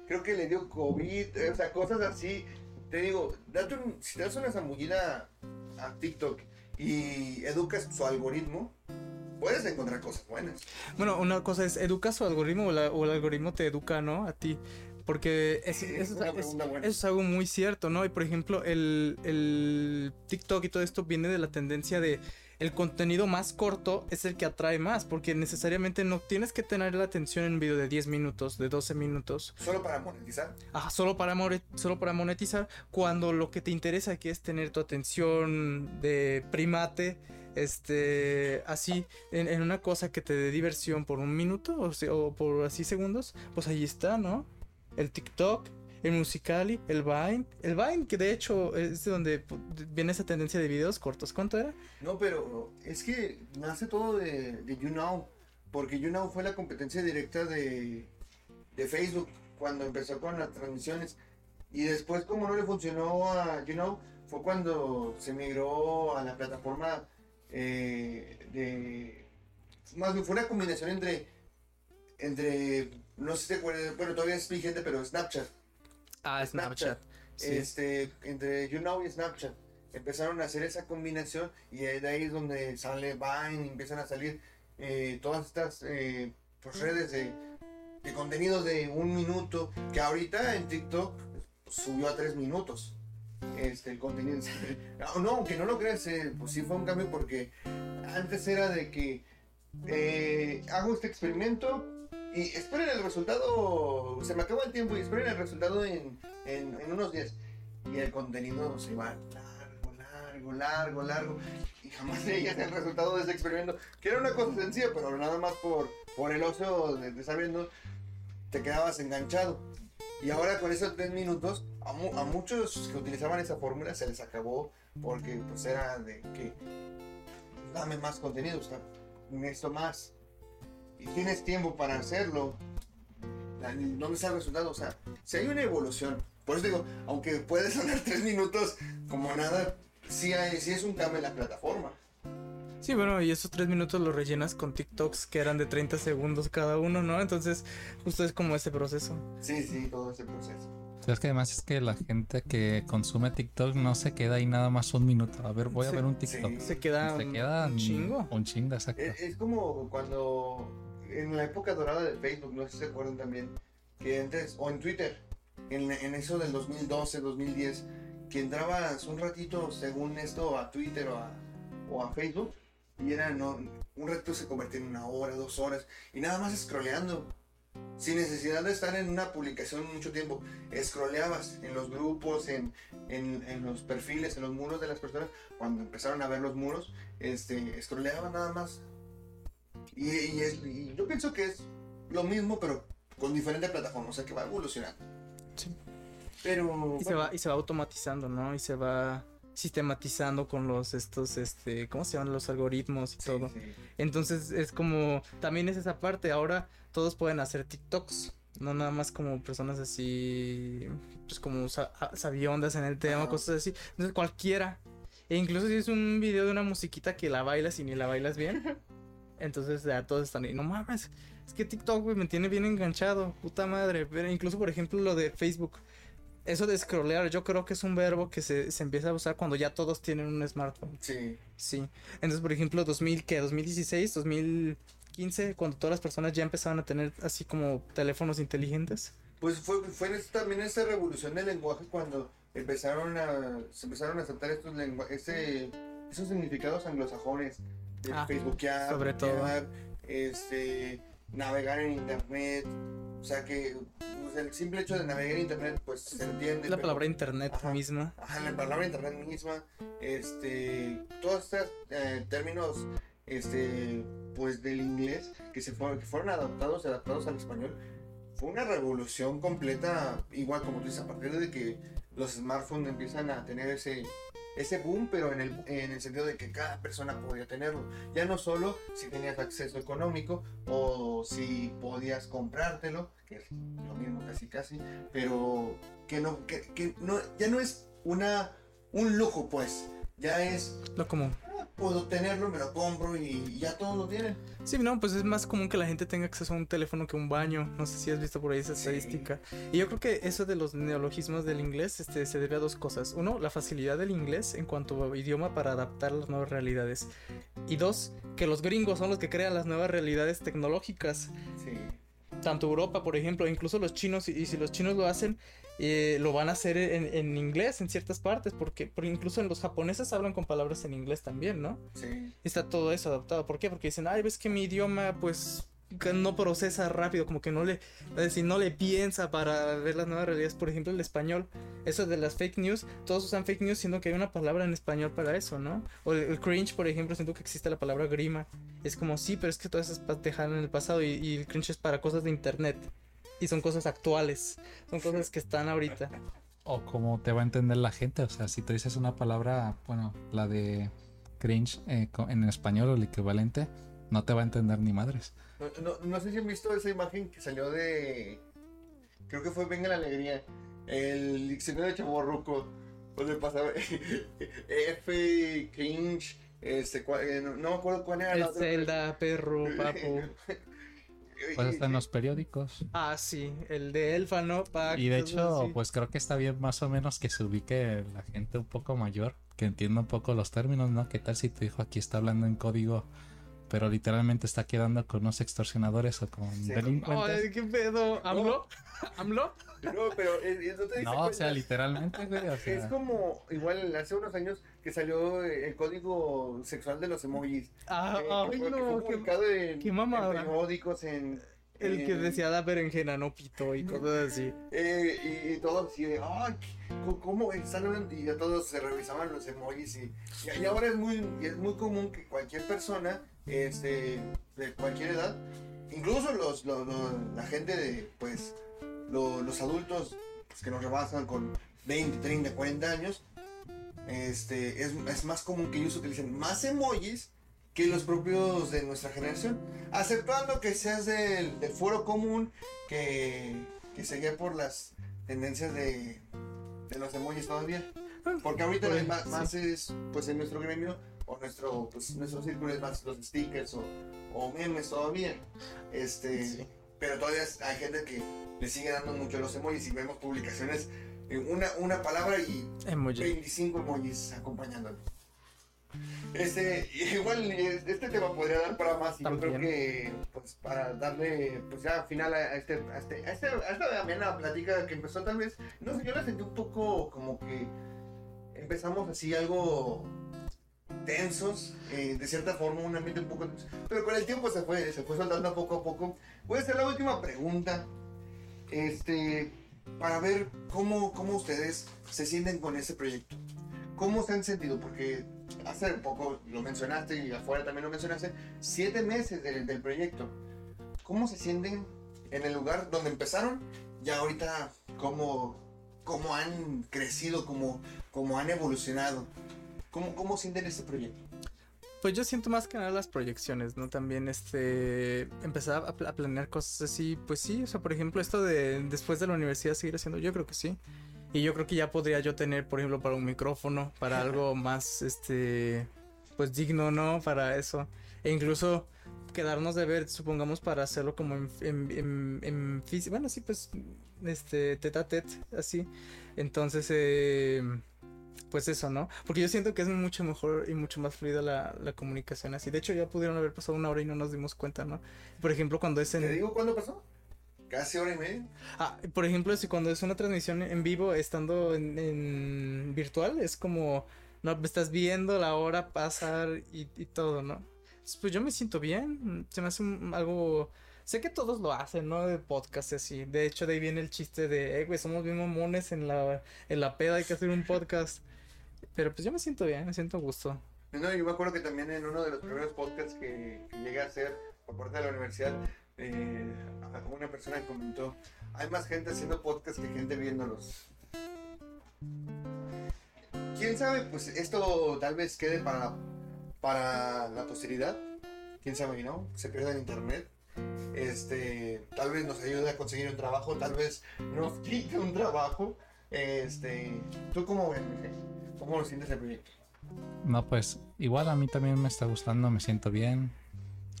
Creo que le dio COVID, eh, o sea, cosas así. Te digo, date un- si te das una zambullida a TikTok y educas su algoritmo, puedes encontrar cosas buenas. Bueno, una cosa es, ¿educa su algoritmo o, la- o el algoritmo te educa, ¿no? A ti. Porque es, es es- eso es algo muy cierto, ¿no? Y por ejemplo, el, el TikTok y todo esto viene de la tendencia de el contenido más corto es el que atrae más, porque necesariamente no tienes que tener la atención en un video de 10 minutos, de 12 minutos, Solo para monetizar. Ajá, solo para, solo para monetizar, cuando lo que te interesa aquí es tener tu atención de primate, este, así, en, en una cosa que te dé diversión por un minuto o, o por así segundos, pues ahí está, ¿no? El TikTok. El Musicali, el Vine. El Vine, que de hecho es de donde viene esa tendencia de videos cortos. ¿Cuánto era? No, pero es que nace todo de, de YouNow, porque YouNow fue la competencia directa de, de Facebook cuando empezó con las transmisiones. Y después, como no le funcionó a YouNow, fue cuando se migró a la plataforma eh, de... Más bien, fue una combinación entre, entre, no sé si te acuerdas, bueno, todavía es vigente, pero Snapchat. Ah, Snapchat. Snapchat. Sí. este, entre YouNow y Snapchat. Empezaron a hacer esa combinación y de ahí es donde sale Vine y empiezan a salir eh, todas estas eh, pues, redes de, de contenido de un minuto que ahorita en TikTok subió a tres minutos. Este, el contenido. No, aunque no lo creas, eh, pues sí fue un cambio porque antes era de que eh, hago este experimento y esperen el resultado, se me acaba el tiempo y esperen el resultado en, en, unos días. Y el contenido se va largo, largo, largo, largo. Y jamás veías el resultado de ese experimento, que era una cosa sencilla, pero nada más por, por el ocio de, viendo, te quedabas enganchado. Y ahora con esos tres minutos, a, mu- a muchos que utilizaban esa fórmula se les acabó porque pues era de que dame más contenido, o necesito más. Y tienes tiempo para hacerlo. La- ¿Dónde está el resultado? O sea, si hay una evolución. Por eso digo, aunque puede sonar tres minutos como nada, sí, hay, sí es un cambio en la plataforma. Sí, bueno, y esos tres minutos los rellenas con TikToks que eran de 30 segundos cada uno, ¿no? Entonces, justo es como ese proceso. Sí, sí, todo ese proceso. Es que además es que la gente que consume TikTok no se queda ahí nada más un minuto. A ver, voy a Sí, ver un TikTok. sí. Se queda Se un- queda un chingo. Un chingo, exacto. Es, es como cuando en la época dorada de Facebook, no sé si se acuerdan también, que antes, o en Twitter, en, eso del 2012, 2010, que entrabas un ratito, según esto, a Twitter o a, Facebook, y era, no, un ratito se convertía en una hora, dos horas, y nada más scrolleando. Sin necesidad de estar en una publicación mucho tiempo, scrolleabas en los grupos, en, en, los perfiles, en los muros de las personas. Cuando empezaron a ver los muros, este, scrolleaban nada más y, y es- y yo pienso que es lo mismo, pero con diferente plataforma, o sea que va evolucionando. Sí. Pero. Y se va, y se va automatizando, ¿no? Y se va sistematizando con los estos, este, ¿cómo se llaman? Los algoritmos y Sí, todo. sí. Entonces es como, también es esa parte, ahora todos pueden hacer TikToks, no nada más como personas así, pues como sabiondas en el tema, Ajá. cosas así. Entonces cualquiera, e incluso si es un video de una musiquita que la bailas y ni la bailas bien, entonces ya todos están ahí, no mames, es que TikTok, güey, me tiene bien enganchado, puta madre. Pero incluso, por ejemplo, lo de Facebook. Eso de scrollear, yo creo que es un verbo que se, se empieza a usar cuando ya todos tienen un smartphone. Sí. Sí. Entonces, por ejemplo, 2000, ¿qué? 2016, 2015, cuando todas las personas ya empezaban a tener así como teléfonos inteligentes. Pues fue, fue en es- también esta revolución del lenguaje cuando empezaron a, se empezaron a aceptar estos lengua- ese, esos significados anglosajones. Ah, Facebookear, sobre todo. este, navegar en internet. O sea que pues, el simple hecho de navegar en internet, pues se entiende. La pero- palabra internet Ajá. misma. Ajá, la palabra internet misma, este, todos estos eh, términos, este, pues del inglés que se fueron, que fueron adaptados, adaptados al español, fue una revolución completa, igual como tú dices, a partir de que los smartphones empiezan a tener ese, ese boom, pero en el, en el sentido de que cada persona podía tenerlo. Ya no solo si tenías acceso económico o si podías comprártelo, que es lo mismo casi casi, pero que no, que, que no, ya no es una, un lujo pues, ya es, Lo común. Puedo tenerlo, me lo compro y ya todos lo tienen. Sí, no, pues es más común que la gente tenga acceso a un teléfono que un baño. No sé si has visto por ahí esa Sí. estadística. Y yo creo que eso de los neologismos del inglés este, se debe a dos cosas. Uno, la facilidad del inglés en cuanto a idioma para adaptar las nuevas realidades. Y dos, que los gringos son los que crean las nuevas realidades tecnológicas. Sí. Tanto Europa, por ejemplo, incluso los chinos, y, y si los chinos lo hacen, eh, lo van a hacer en, en inglés en ciertas partes, porque, porque incluso en los japoneses hablan con palabras en inglés también, ¿no? Sí. está todo eso adaptado. ¿Por qué? Porque dicen, ay, ves que mi idioma, pues, no procesa rápido, como que no le, es decir, no le piensa para ver las nuevas realidades. Por ejemplo, el español, eso de las fake news, todos usan fake news, siendo que hay una palabra en español para eso, ¿no? O el, cringe, por ejemplo, siento que existe la palabra grima. Es como, sí, pero es que todas esas pa- dejaron en el pasado y, el cringe es para cosas de internet. y son cosas actuales, son cosas que están ahorita. O como te va a entender la gente, o sea, si tú dices una palabra, bueno, la de cringe eh, en español o el equivalente, no te va a entender ni madres. No, no- no sé si han visto esa imagen que salió de. Creo que fue Venga la Alegría. El diccionario de Chaborruco. Donde pasaba F, cringe. Este, cua- eh, no, no me acuerdo cuál era El la otra. Zelda, perro, papu. Pues está en los periódicos. Ah, sí, el de Elfa, ¿no? Pac, Y de hecho, así. pues creo que está bien más o menos que se ubique la gente un poco mayor, que entienda un poco los términos, ¿no? ¿Qué tal si tu hijo aquí está hablando en código, pero literalmente está quedando con unos extorsionadores o con Sí. delincuentes? Ay, qué pedo. ¿AMLO? ¿AMLO? No, pero eh, eh, no te No, o sea, literalmente, güey, o sea, Es como igual hace unos años que salió eh, el código sexual de los emojis. Ah, eh, que ay, que no, qué- publicado en, qué mamada. en periódicos, en. El que decía la berenjena, no pito y cosas así. Eh, y, y todos así de, ay, ¿cómo- ¿cómo están? Y ya todos se revisaban los emojis y, y, y ahora es muy, es muy común que cualquier persona, este, de cualquier edad, incluso los, los- los- la gente de, pues, lo- los adultos pues, que nos rebasan con 20, 30, 40 años, este, es, es más común que ellos utilicen más emojis que los propios de nuestra generación. Aceptando que seas del, del foro común, que, que se guía por las tendencias de, de los emojis todavía. Porque ahorita Pues, más, sí. más es, pues en nuestro gremio, o nuestro, pues, nuestro círculo es más los stickers o, o memes todavía. Este, Sí. Pero todavía hay gente que le sigue dando mucho los emojis y vemos publicaciones, en una, una palabra y Emoji. 25 emojis acompañándolo. Este, igual eh, este tema podría dar para más y yo creo que pues para darle pues ya final a este a este a, este, a esta amena plática que empezó tal vez no sé yo la sentí un poco como que empezamos así algo tensos eh, de cierta forma un ambiente un poco tenso. Pero con el tiempo se fue se fue soltando poco a poco. Voy a hacer la última pregunta este para ver cómo cómo ustedes se sienten con este proyecto. Cómo se han sentido porque hace poco lo mencionaste y afuera también lo mencionaste, siete meses del, del proyecto. ¿Cómo se sienten en el lugar donde empezaron y ahorita cómo, cómo han crecido, cómo, cómo han evolucionado? ¿Cómo, ¿Cómo sienten este proyecto? Pues yo siento más que nada las proyecciones, ¿no? También este empezar a, pl- a planear cosas así, pues sí, o sea, por ejemplo, esto de después de la universidad seguir haciendo, yo creo que sí. Y yo creo que ya podría yo tener, por ejemplo, para un micrófono, para algo más este pues digno, ¿no? Para eso. E incluso quedarnos de ver, supongamos, para hacerlo como en, en, en, en físico. Bueno, sí, pues, este, tete a tete, así. Entonces, eh, pues eso, ¿no? Porque yo siento que es mucho mejor y mucho más fluida la, la comunicación así. De hecho, ya pudieron haber pasado una hora y no nos dimos cuenta, ¿no? Por ejemplo, cuando es ¿Te en... digo cuándo pasó? Casi hora y media. Ah, por ejemplo, si cuando es una transmisión en vivo, estando en, en virtual, es como, no, estás viendo la hora pasar y, y todo, ¿no? Entonces, pues yo me siento bien, se me hace un- algo, sé que todos lo hacen, ¿no? De podcast y así, de hecho de ahí viene el chiste de, eh, güey, somos bien mamones en la, en la peda, hay que hacer un podcast, pero pues yo me siento bien, me siento a gusto. No, yo me acuerdo que también en uno de los primeros podcasts que, llegué a hacer por parte de la universidad, eh, una persona comentó, hay más gente haciendo podcasts que gente viéndolos. ¿Quién sabe? Pues esto tal vez quede para, para la posteridad. ¿Quién sabe, no? Se pierda en internet. Este, tal vez nos ayude a conseguir un trabajo, tal vez nos quite un trabajo. Este, ¿tú cómo ves, Miguel? ¿Cómo lo sientes el proyecto? No, pues igual a mí también me está gustando, me siento bien.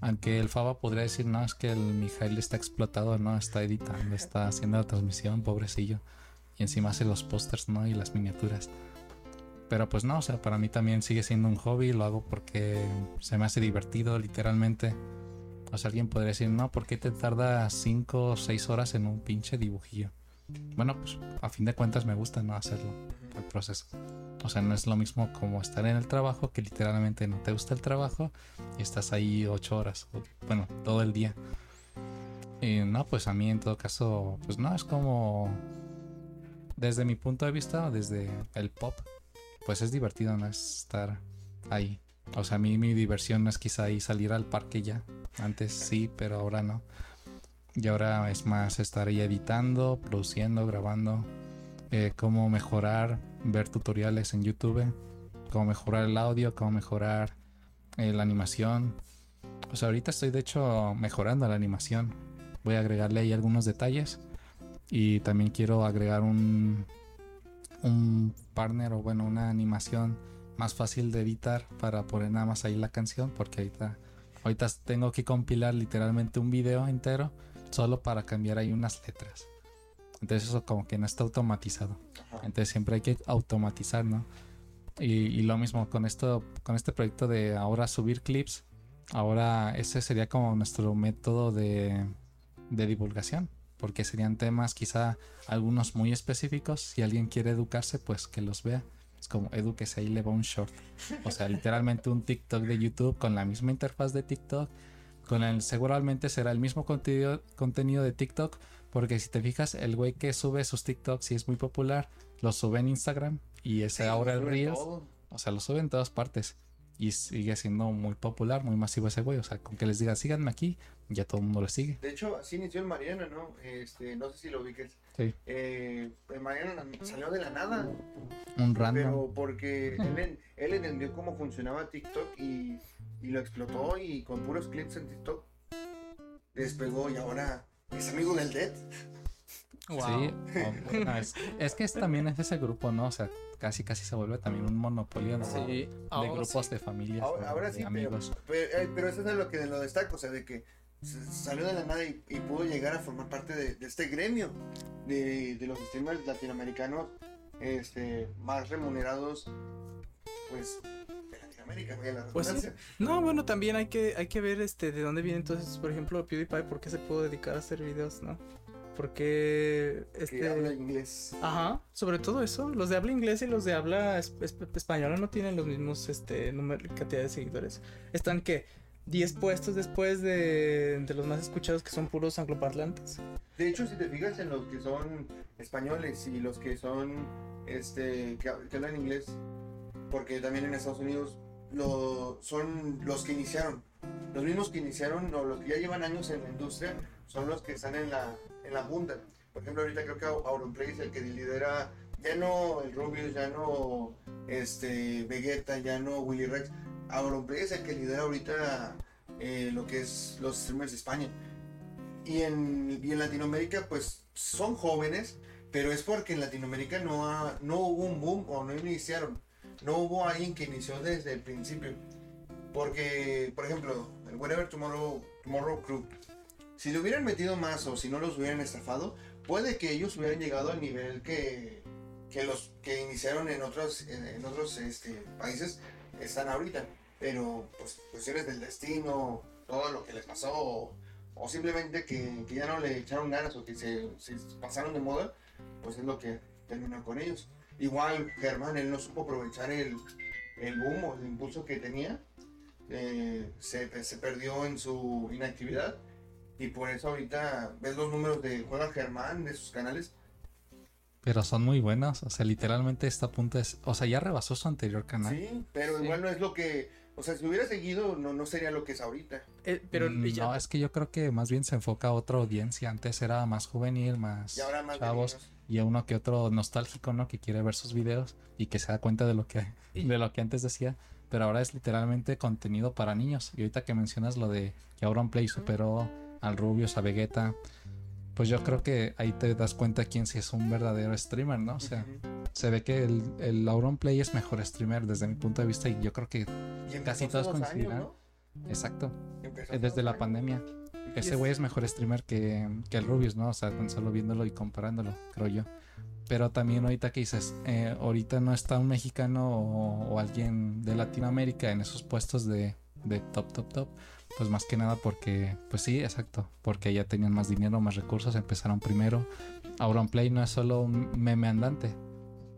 Aunque el Faba podría decir, no, es que el Mijail está explotado, no, está editando, está haciendo la transmisión, pobrecillo. Y encima hace los pósters, ¿no? Y las miniaturas. Pero pues no, o sea, para mí también sigue siendo un hobby, lo hago porque se me hace divertido, literalmente. O sea, alguien podría decir, no, ¿por qué te tardas 5 o 6 horas en un pinche dibujillo? Bueno, pues a fin de cuentas me gusta, ¿no? Hacerlo, el proceso. O sea, no es lo mismo como estar en el trabajo, que literalmente no te gusta el trabajo y estás ahí ocho horas, o, bueno, todo el día. Y no, pues a mí en todo caso, pues no, es como, desde mi punto de vista, desde el pop, pues es divertido, ¿no? Es estar ahí. O sea, a mí mi diversión no es quizá ahí salir al parque ya. Antes sí, pero ahora no. Y ahora es más estar ahí editando, produciendo, grabando, eh, cómo mejorar, ver tutoriales en YouTube, cómo mejorar el audio, cómo mejorar eh, la animación. O sea, ahorita estoy de hecho mejorando la animación. Voy a agregarle ahí algunos detalles. Y también quiero agregar un, un partner o bueno, una animación más fácil de editar para poner nada más ahí la canción. Porque ahorita, ahorita tengo que compilar literalmente un video entero solo para cambiar ahí unas letras. Entonces eso como que no está automatizado. Entonces siempre hay que automatizar, ¿no? Y, y lo mismo con esto, con este proyecto de ahora subir clips. Ahora ese sería como nuestro método de, de divulgación. Porque serían temas quizá algunos muy específicos. Si alguien quiere educarse, pues que los vea. Es como edúquese ahí le va un short. O sea, literalmente un TikTok de YouTube con la misma interfaz de TikTok. Con el, seguramente será el mismo contenido, contenido de TikTok. Porque si te fijas, el güey que sube sus TikToks, si es muy popular, lo sube en Instagram. Y ese Sí, ahora el Reels. O sea, lo sube en todas partes. Y sigue siendo muy popular, muy masivo ese güey. O sea, con que les diga, síganme aquí, ya todo el mundo le sigue. De hecho, así inició el Mariana, ¿no? Este, no sé si lo ubiques. Sí. Eh, salió de la nada, Un random. pero porque él, en- él entendió cómo funcionaba TikTok y, y lo explotó y con puros clips en TikTok despegó y ahora es amigo del Dead. Wow. Sí, es, es que es, también es ese grupo, ¿no? O sea, casi casi se vuelve también un monopolio ¿no? Sí. de Ahora grupos sí. de familias, Ahora, de sí, pero, amigos. pero, eh, pero eso es lo que lo destaco, o sea, de que salió de la nada y, y pudo llegar a formar parte de, de este gremio de, de los streamers latinoamericanos este, más remunerados, pues, de Latinoamérica, la Pues sí. No, bueno, también hay que, hay que ver este de dónde viene entonces, por ejemplo, PewDiePie, por qué se pudo dedicar a hacer videos, ¿no? Porque que este habla inglés. Ajá, sobre todo eso, los de habla inglés y los de habla es- es- española no tienen los mismos este número cantidad de seguidores. Están que 10 puestos después de, de los más escuchados que son puros angloparlantes. De hecho, si te fijas en los que son españoles y los que son, este, que, que hablan inglés, porque también en Estados Unidos lo, son los que iniciaron, los mismos que iniciaron o los que ya llevan años en la industria, son los que están en la, en la punta. Por ejemplo, ahorita creo que Auronplay es el que lidera, ya no el Rubius, ya no este, Vegeta, ya no Willy Rex, Auronplay es el que lidera ahorita eh, lo que es los streamers de España. Y en, y en Latinoamérica, pues son jóvenes, pero es porque en Latinoamérica no, ha- no hubo un boom o no iniciaron. No hubo alguien que inició desde el principio. Porque, por ejemplo, el Whatever Tomorrow, Tomorrow Crew, si le hubieran metido más o si no los hubieran estafado, puede que ellos hubieran llegado al nivel que, que los que iniciaron en otros, en, en otros este, países están ahorita. Pero, pues, cuestiones del destino, todo lo que les pasó, o, o simplemente que, que ya no le echaron ganas o que se, se pasaron de moda, pues es lo que terminó con ellos. Igual Germán, él no supo aprovechar el, el boom o el impulso que tenía, eh, se, se perdió en su inactividad y por eso ahorita ves los números de Juega Germán de sus canales. Pero son muy buenos. O sea, literalmente esta punta es. O sea, ya rebasó su anterior canal. Sí, pero Sí. igual no es lo que, o sea, si hubiera seguido no, no sería lo que es ahorita. Eh, pero Mm, ya- No, es que yo creo que más bien se enfoca a otra audiencia. Antes era más juvenil, más Y ahora más de chavos. Y a uno que otro nostálgico, ¿no? Que quiere ver sus videos y que se da cuenta de lo que, de lo que antes decía. Pero ahora es literalmente contenido para niños. Y ahorita que mencionas lo de que Auronplay superó al Rubius, a Vegeta, pues yo creo que ahí te das cuenta quién sí es un verdadero streamer, ¿no? O sea, se ve que el, el Auronplay es mejor streamer desde mi punto de vista y yo creo que, casi todos coincidirán. ¿no? exacto, desde la años. pandemia. Ese es- güey es mejor streamer que, que el Rubius, ¿no? O sea, tan solo viéndolo y comparándolo, creo yo. Pero también ahorita que dices, eh, ahorita no está un mexicano o, o alguien de Latinoamérica en esos puestos de, de top, top, top. Pues más que nada porque, pues sí, exacto, porque ya tenían más dinero, más recursos, empezaron primero. Auronplay no es solo un meme andante.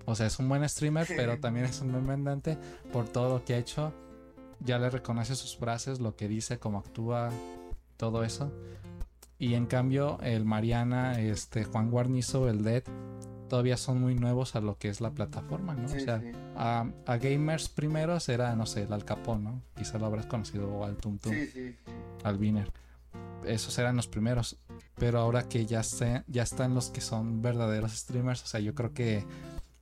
O sea, es un buen streamer, pero también es un meme andante por todo lo que ha hecho. Ya le reconoce sus frases, lo que dice, cómo actúa, todo eso. Y en cambio, el Mariana, este, Juan Guarnizo, el Dead, todavía son muy nuevos a lo que es la plataforma, ¿no? Sí, o sea, sí. a, a gamers primeros era, no sé, el Al Capón, ¿no? Quizá lo habrás conocido, o al Tum Tum, Sí, sí, sí. al Viner. esos eran los primeros. Pero ahora que ya, sé, ya están los que son verdaderos streamers, o sea, yo creo que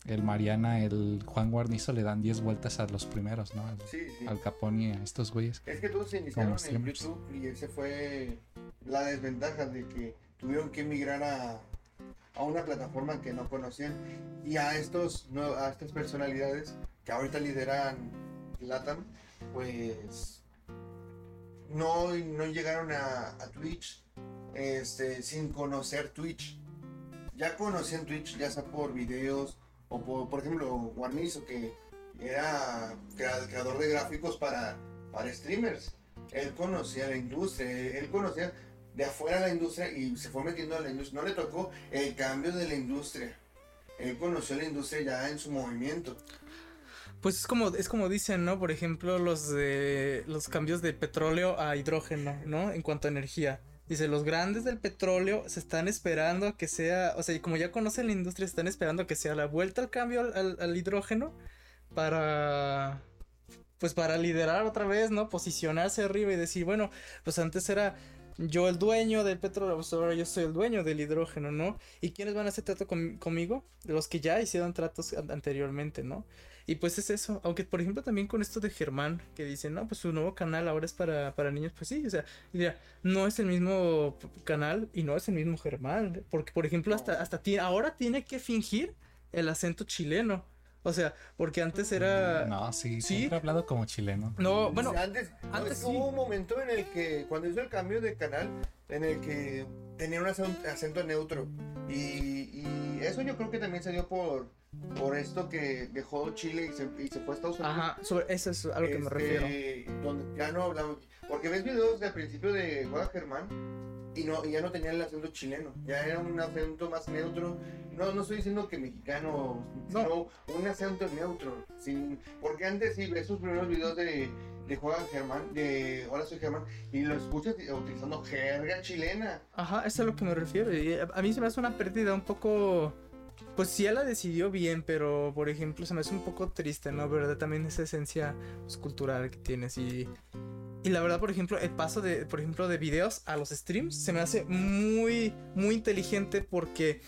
el Mariana, el Juan Guarnizo le dan 10 vueltas a los primeros, ¿no? Al, Sí, sí. al Capone y a estos güeyes. Es que todos se iniciaron en. YouTube y ese fue la desventaja de que tuvieron que emigrar a, a una plataforma que no conocían y a estos no, a estas personalidades que ahorita lideran Latam, pues no, no llegaron a, Twitch este, sin conocer Twitch. Ya conocían Twitch, ya sea por videos o por, por ejemplo, Guarnizo que era crea- creador de gráficos para, para streamers. Él conocía la industria, él conocía de afuera la industria y se fue metiendo a la industria. No le tocó el cambio de la industria. Él conoció la industria ya en su movimiento. Pues es como, es como dicen, ¿no? Por ejemplo, los de los cambios de petróleo a hidrógeno, ¿no? En cuanto a energía. Dice, los grandes del petróleo se están esperando a que sea, o sea, como ya conocen la industria, están esperando a que sea la vuelta al cambio al, al- al hidrógeno para, pues para liderar otra vez, ¿no? Posicionarse arriba y decir, bueno, pues antes era yo el dueño del petróleo, ahora yo soy el dueño del hidrógeno, ¿no? ¿Y quiénes van a hacer trato con- conmigo? Los que ya hicieron tratos an- anteriormente, ¿no? Y pues es eso, aunque por ejemplo también con esto de Germán, que dice, no, pues su nuevo canal ahora es para, para niños, pues sí, o sea, mira, no es el mismo canal y no es el mismo Germán, porque por ejemplo hasta, hasta ahora tiene que fingir el acento chileno, o sea, porque antes era... No, sí, ¿Sí? siempre he hablado como chileno. No, bueno, antes, antes es que sí. hubo un momento en el que, cuando hizo el cambio de canal, en el que tenía un acento, neutro. Y, y eso yo creo que también se dio por, por esto que dejó Chile y se, y se fue a Estados Unidos. ajá, sobre eso es a lo que me Este, refiero. Donde ya no hablamos. Porque ves videos del principio de Juega Germán y, no, y ya no tenía el acento chileno. Ya era un acento más neutro. No, no estoy diciendo que mexicano, No. sino un acento neutro. Sin, porque antes sí ves sus primeros videos de, de Juega Germán, de Hola soy Germán, y lo escuchas utilizando jerga chilena. Ajá, eso es a lo que me refiero. Y a mí se me hace una pérdida un poco. Pues sí, ella decidió bien, pero por ejemplo, se me hace un poco triste, ¿no? ¿Verdad? También esa esencia pues, cultural que tienes. Y, y la verdad, por ejemplo, el paso de, por ejemplo, de videos a los streams se me hace muy, muy inteligente porque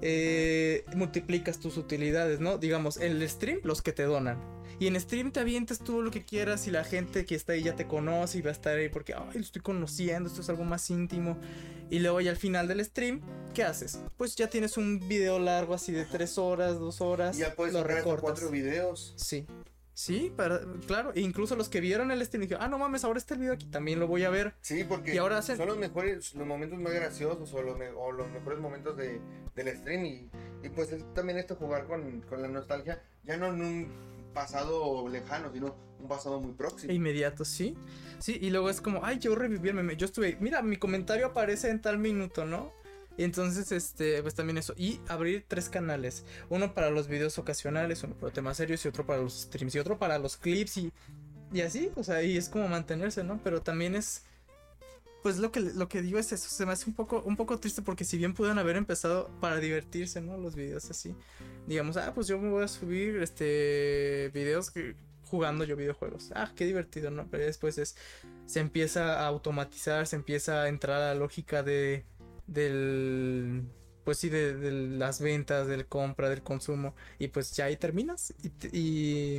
eh, multiplicas tus utilidades, ¿no? Digamos, en el stream, los que te donan. Y en stream te avientas tú lo que quieras y la gente que está ahí ya te conoce y va a estar ahí porque, ay, lo estoy conociendo, esto es algo más íntimo. Y luego ya al final del stream, ¿qué haces? Pues ya tienes un video largo así de tres horas, dos horas. Y ya puedes lo recortas. cuatro videos. Sí. Sí, para, claro. E incluso los que vieron el stream dijeron, ah, no mames, ahora está el video aquí, también lo voy a ver. Sí, porque Y ahora hacen- son los mejores, los momentos más graciosos o los, me- o los mejores momentos de, del stream. Y, y pues es también esto jugar con, con la nostalgia, ya no en un pasado lejano, sino un pasado muy próximo. Inmediato, sí. Sí, y luego es como, ay, yo reviví el meme. Yo estuve, mira, mi comentario aparece en tal minuto, ¿no? Entonces, este, pues también eso. Y abrir tres canales. Uno para los videos ocasionales, uno para temas serios y otro para los streams y otro para los clips y, y así. O sea, y es como mantenerse, ¿no? Pero también es, pues lo que, lo que digo es eso. Se me hace un poco, un poco triste porque si bien pudieron haber empezado para divertirse, ¿no? Los videos así. Digamos, ah, pues yo me voy a subir, este, videos que, jugando yo videojuegos. Ah, qué divertido, ¿no? Pero después es, se empieza a automatizar, se empieza a entrar a la lógica de, del, pues sí, de, de las ventas, del compra, del consumo. Y pues ya ahí terminas y, te- y,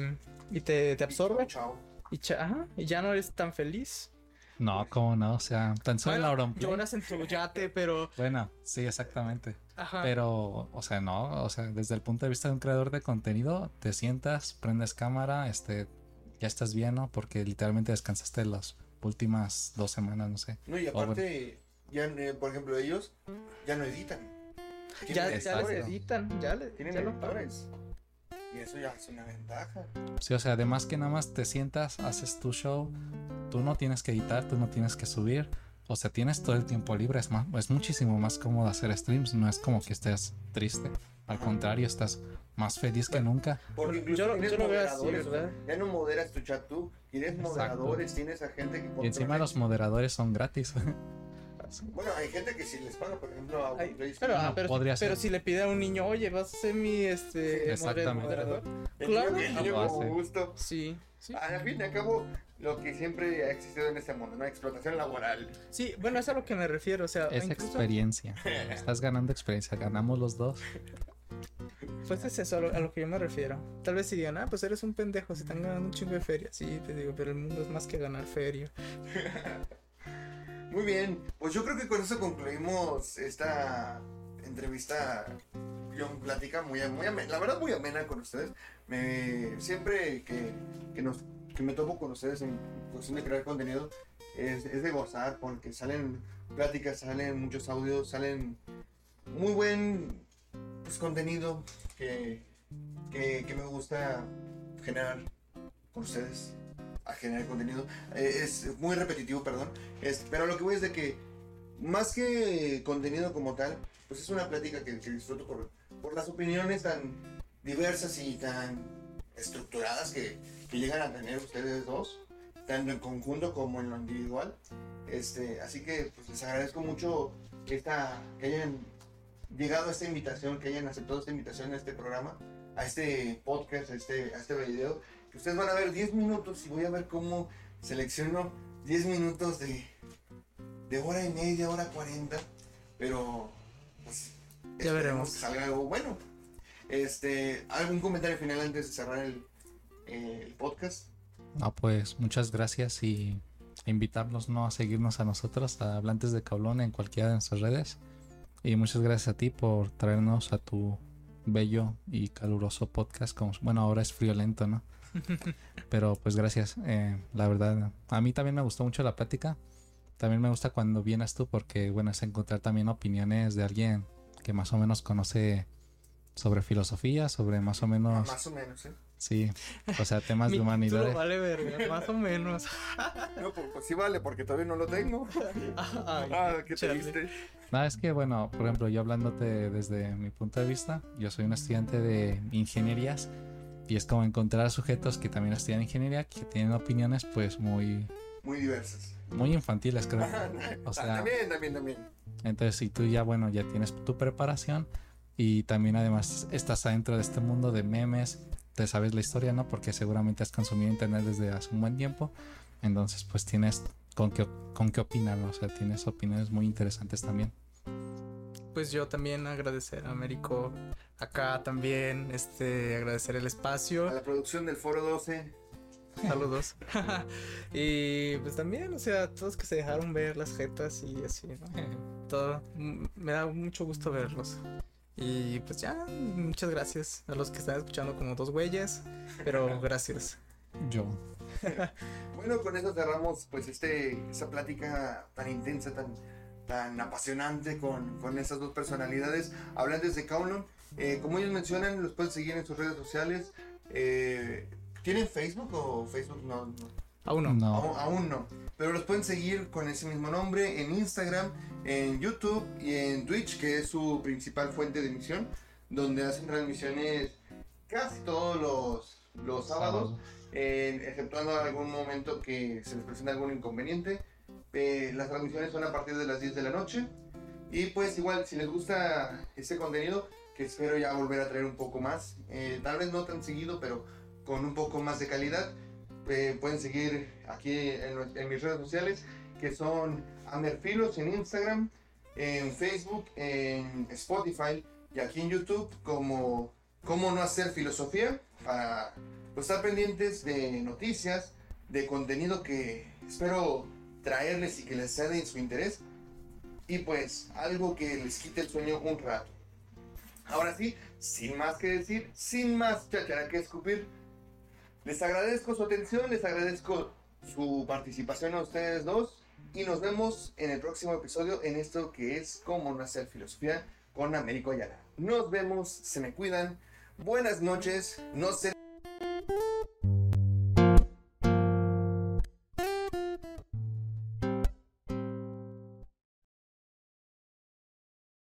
y te, te absorbe. Chao. Y, cha- ajá, y ya no eres tan feliz. No, cómo no, o sea, tan solo Bueno, el Auronplay. lloras en tu yate, pero... Bueno, sí, exactamente. Ajá. Pero, o sea, no, o sea, desde el punto de vista de un creador de contenido, te sientas, prendes cámara, este, ya estás bien, ¿no? Porque literalmente descansaste las últimas dos semanas, no sé. No, y bueno. aparte, ya, eh, por ejemplo, ellos ya no editan. ya, ya les editan, ya, le, Tienen ya editores. Y eso ya es una ventaja. Sí, o sea, además que nada más te sientas, haces tu show, tú no tienes que editar, tú no tienes que subir. O sea, tienes todo el tiempo libre, es, más, es muchísimo más cómodo hacer streams, no es como que estés triste. Al contrario, estás más feliz que nunca. Porque incluso yo tienes yo así, moderadores. ¿verdad? ya no moderas tu chat tú, tienes Exacto. moderadores, tienes a gente que Y encima controla. los moderadores son gratis. Bueno, hay gente que si les paga, por ejemplo, a Ay, Auronplay, pero, No, ah, pero, podría pero ser. si le pide a un niño, oye, vas a ser mi este Exactamente. moderador. el claro. niño- el niño Lo con hace. gusto. Sí, sí. Al fin y al cabo, lo que siempre ha existido en este mundo, ¿no? Explotación laboral. Sí, bueno, es a lo que me refiero, o sea, Es incluso- experiencia. Estás ganando experiencia. Ganamos los dos. Pues es eso a lo, a lo que yo me refiero. Tal vez si digan, ah, pues eres un pendejo, se están ganando un chingo de feria. Sí, te digo, pero el mundo es más que ganar feria. Muy bien, pues yo creo que con eso concluimos esta entrevista, plática muy, muy la verdad muy amena con ustedes. Me, siempre que, que, nos, que me topo con ustedes en cuestión de crear contenido, es, es de gozar porque salen pláticas, salen muchos audios, salen muy buen pues, contenido que, que, que me gusta generar con ustedes a generar contenido. Eh, es muy repetitivo, perdón. Pero lo que voy es de que, más que contenido como tal, pues es una plática que, que disfruto por, por las opiniones tan diversas y tan estructuradas que, llegan a tener ustedes dos, tanto en conjunto como en lo individual. Este, así que pues, les agradezco mucho esta, que hayan llegado a esta invitación, que hayan aceptado esta invitación a este programa, a este podcast, este, a este video. Ustedes van a ver 10 minutos y voy a ver cómo selecciono 10 minutos de, de hora y media, hora 40. Pero, pues, Ya veremos. que salga algo bueno. Este, ¿algún comentario final antes de cerrar el, eh, el podcast? No, pues muchas gracias y invitarnos ¿no? a seguirnos a nosotros, a Hablantes de Cablón en cualquiera de nuestras redes. Y muchas gracias a ti por traernos a tu bello y caluroso podcast. Como, bueno, ahora es friolento, ¿no? Pero pues gracias. eh, la verdad, a mí también me gustó mucho la plática. También me gusta cuando vienes tú porque, bueno, es encontrar también opiniones de alguien que más o menos conoce sobre filosofía, sobre más o menos, Más o menos, ¿eh? sí, o sea, temas Mi de título humanidades. vale verga, más o menos. No, pues, pues sí vale, porque todavía no lo tengo. Ay, Ah, qué chale. triste. No, es que bueno, por ejemplo, yo hablándote desde mi punto de vista, yo soy un estudiante de ingenierías y es como encontrar sujetos que también estudian ingeniería, que tienen opiniones pues muy, Muy diversas. muy infantiles, creo. O sea, también, también, también. entonces si tú ya, bueno, ya tienes tu preparación y también además estás adentro de este mundo de memes, te sabes la historia, ¿no? Porque seguramente has consumido internet desde hace un buen tiempo, entonces pues tienes con qué, con qué opinar, ¿no? O sea, tienes opiniones muy interesantes también. Pues yo también agradecer a Américo acá también, este, agradecer el A espacio. la producción del Foro 12. Saludos. y pues también, o sea, todos que se dejaron ver las jetas y así, ¿no? Todo. Me da mucho gusto verlos. Y pues ya, muchas gracias a los que están escuchando como dos güeyes, pero gracias. Yo. Bueno, con eso cerramos pues este, esa plática tan intensa, tan, tan apasionante con, con esas dos personalidades hablantes de Kowloon. Eh, como ellos mencionan, los pueden seguir en sus redes sociales. Eh, ¿Tienen Facebook o Facebook no? no. Aún no. No. Aún, aún no. Pero los pueden seguir con ese mismo nombre en Instagram, en YouTube y en Twitch, que es su principal fuente de emisión, donde hacen transmisiones casi todos los, los sábados, en- exceptuando algún momento que se les presenta algún inconveniente. Eh, las transmisiones son a partir de las 10 de la noche. Y pues igual, si les gusta este contenido, que espero ya volver a traer un poco más, eh, tal vez no tan seguido, pero con un poco más de calidad, eh, pueden seguir aquí en, mis redes sociales, que son Amerfilos en Instagram, en Facebook, en Spotify y aquí en YouTube como Cómo no hacer filosofía, para pues, estar pendientes de noticias, de contenido que espero traerles y que les sea de su interés. Y pues algo que les quite el sueño un rato. Ahora sí, sin más que decir, sin más chachara que escupir, les agradezco su atención, les agradezco su participación a ustedes dos y nos vemos en el próximo episodio en esto que es Cómo no hacer filosofía con Américo Ayala. Nos vemos, se me cuidan, buenas noches, no se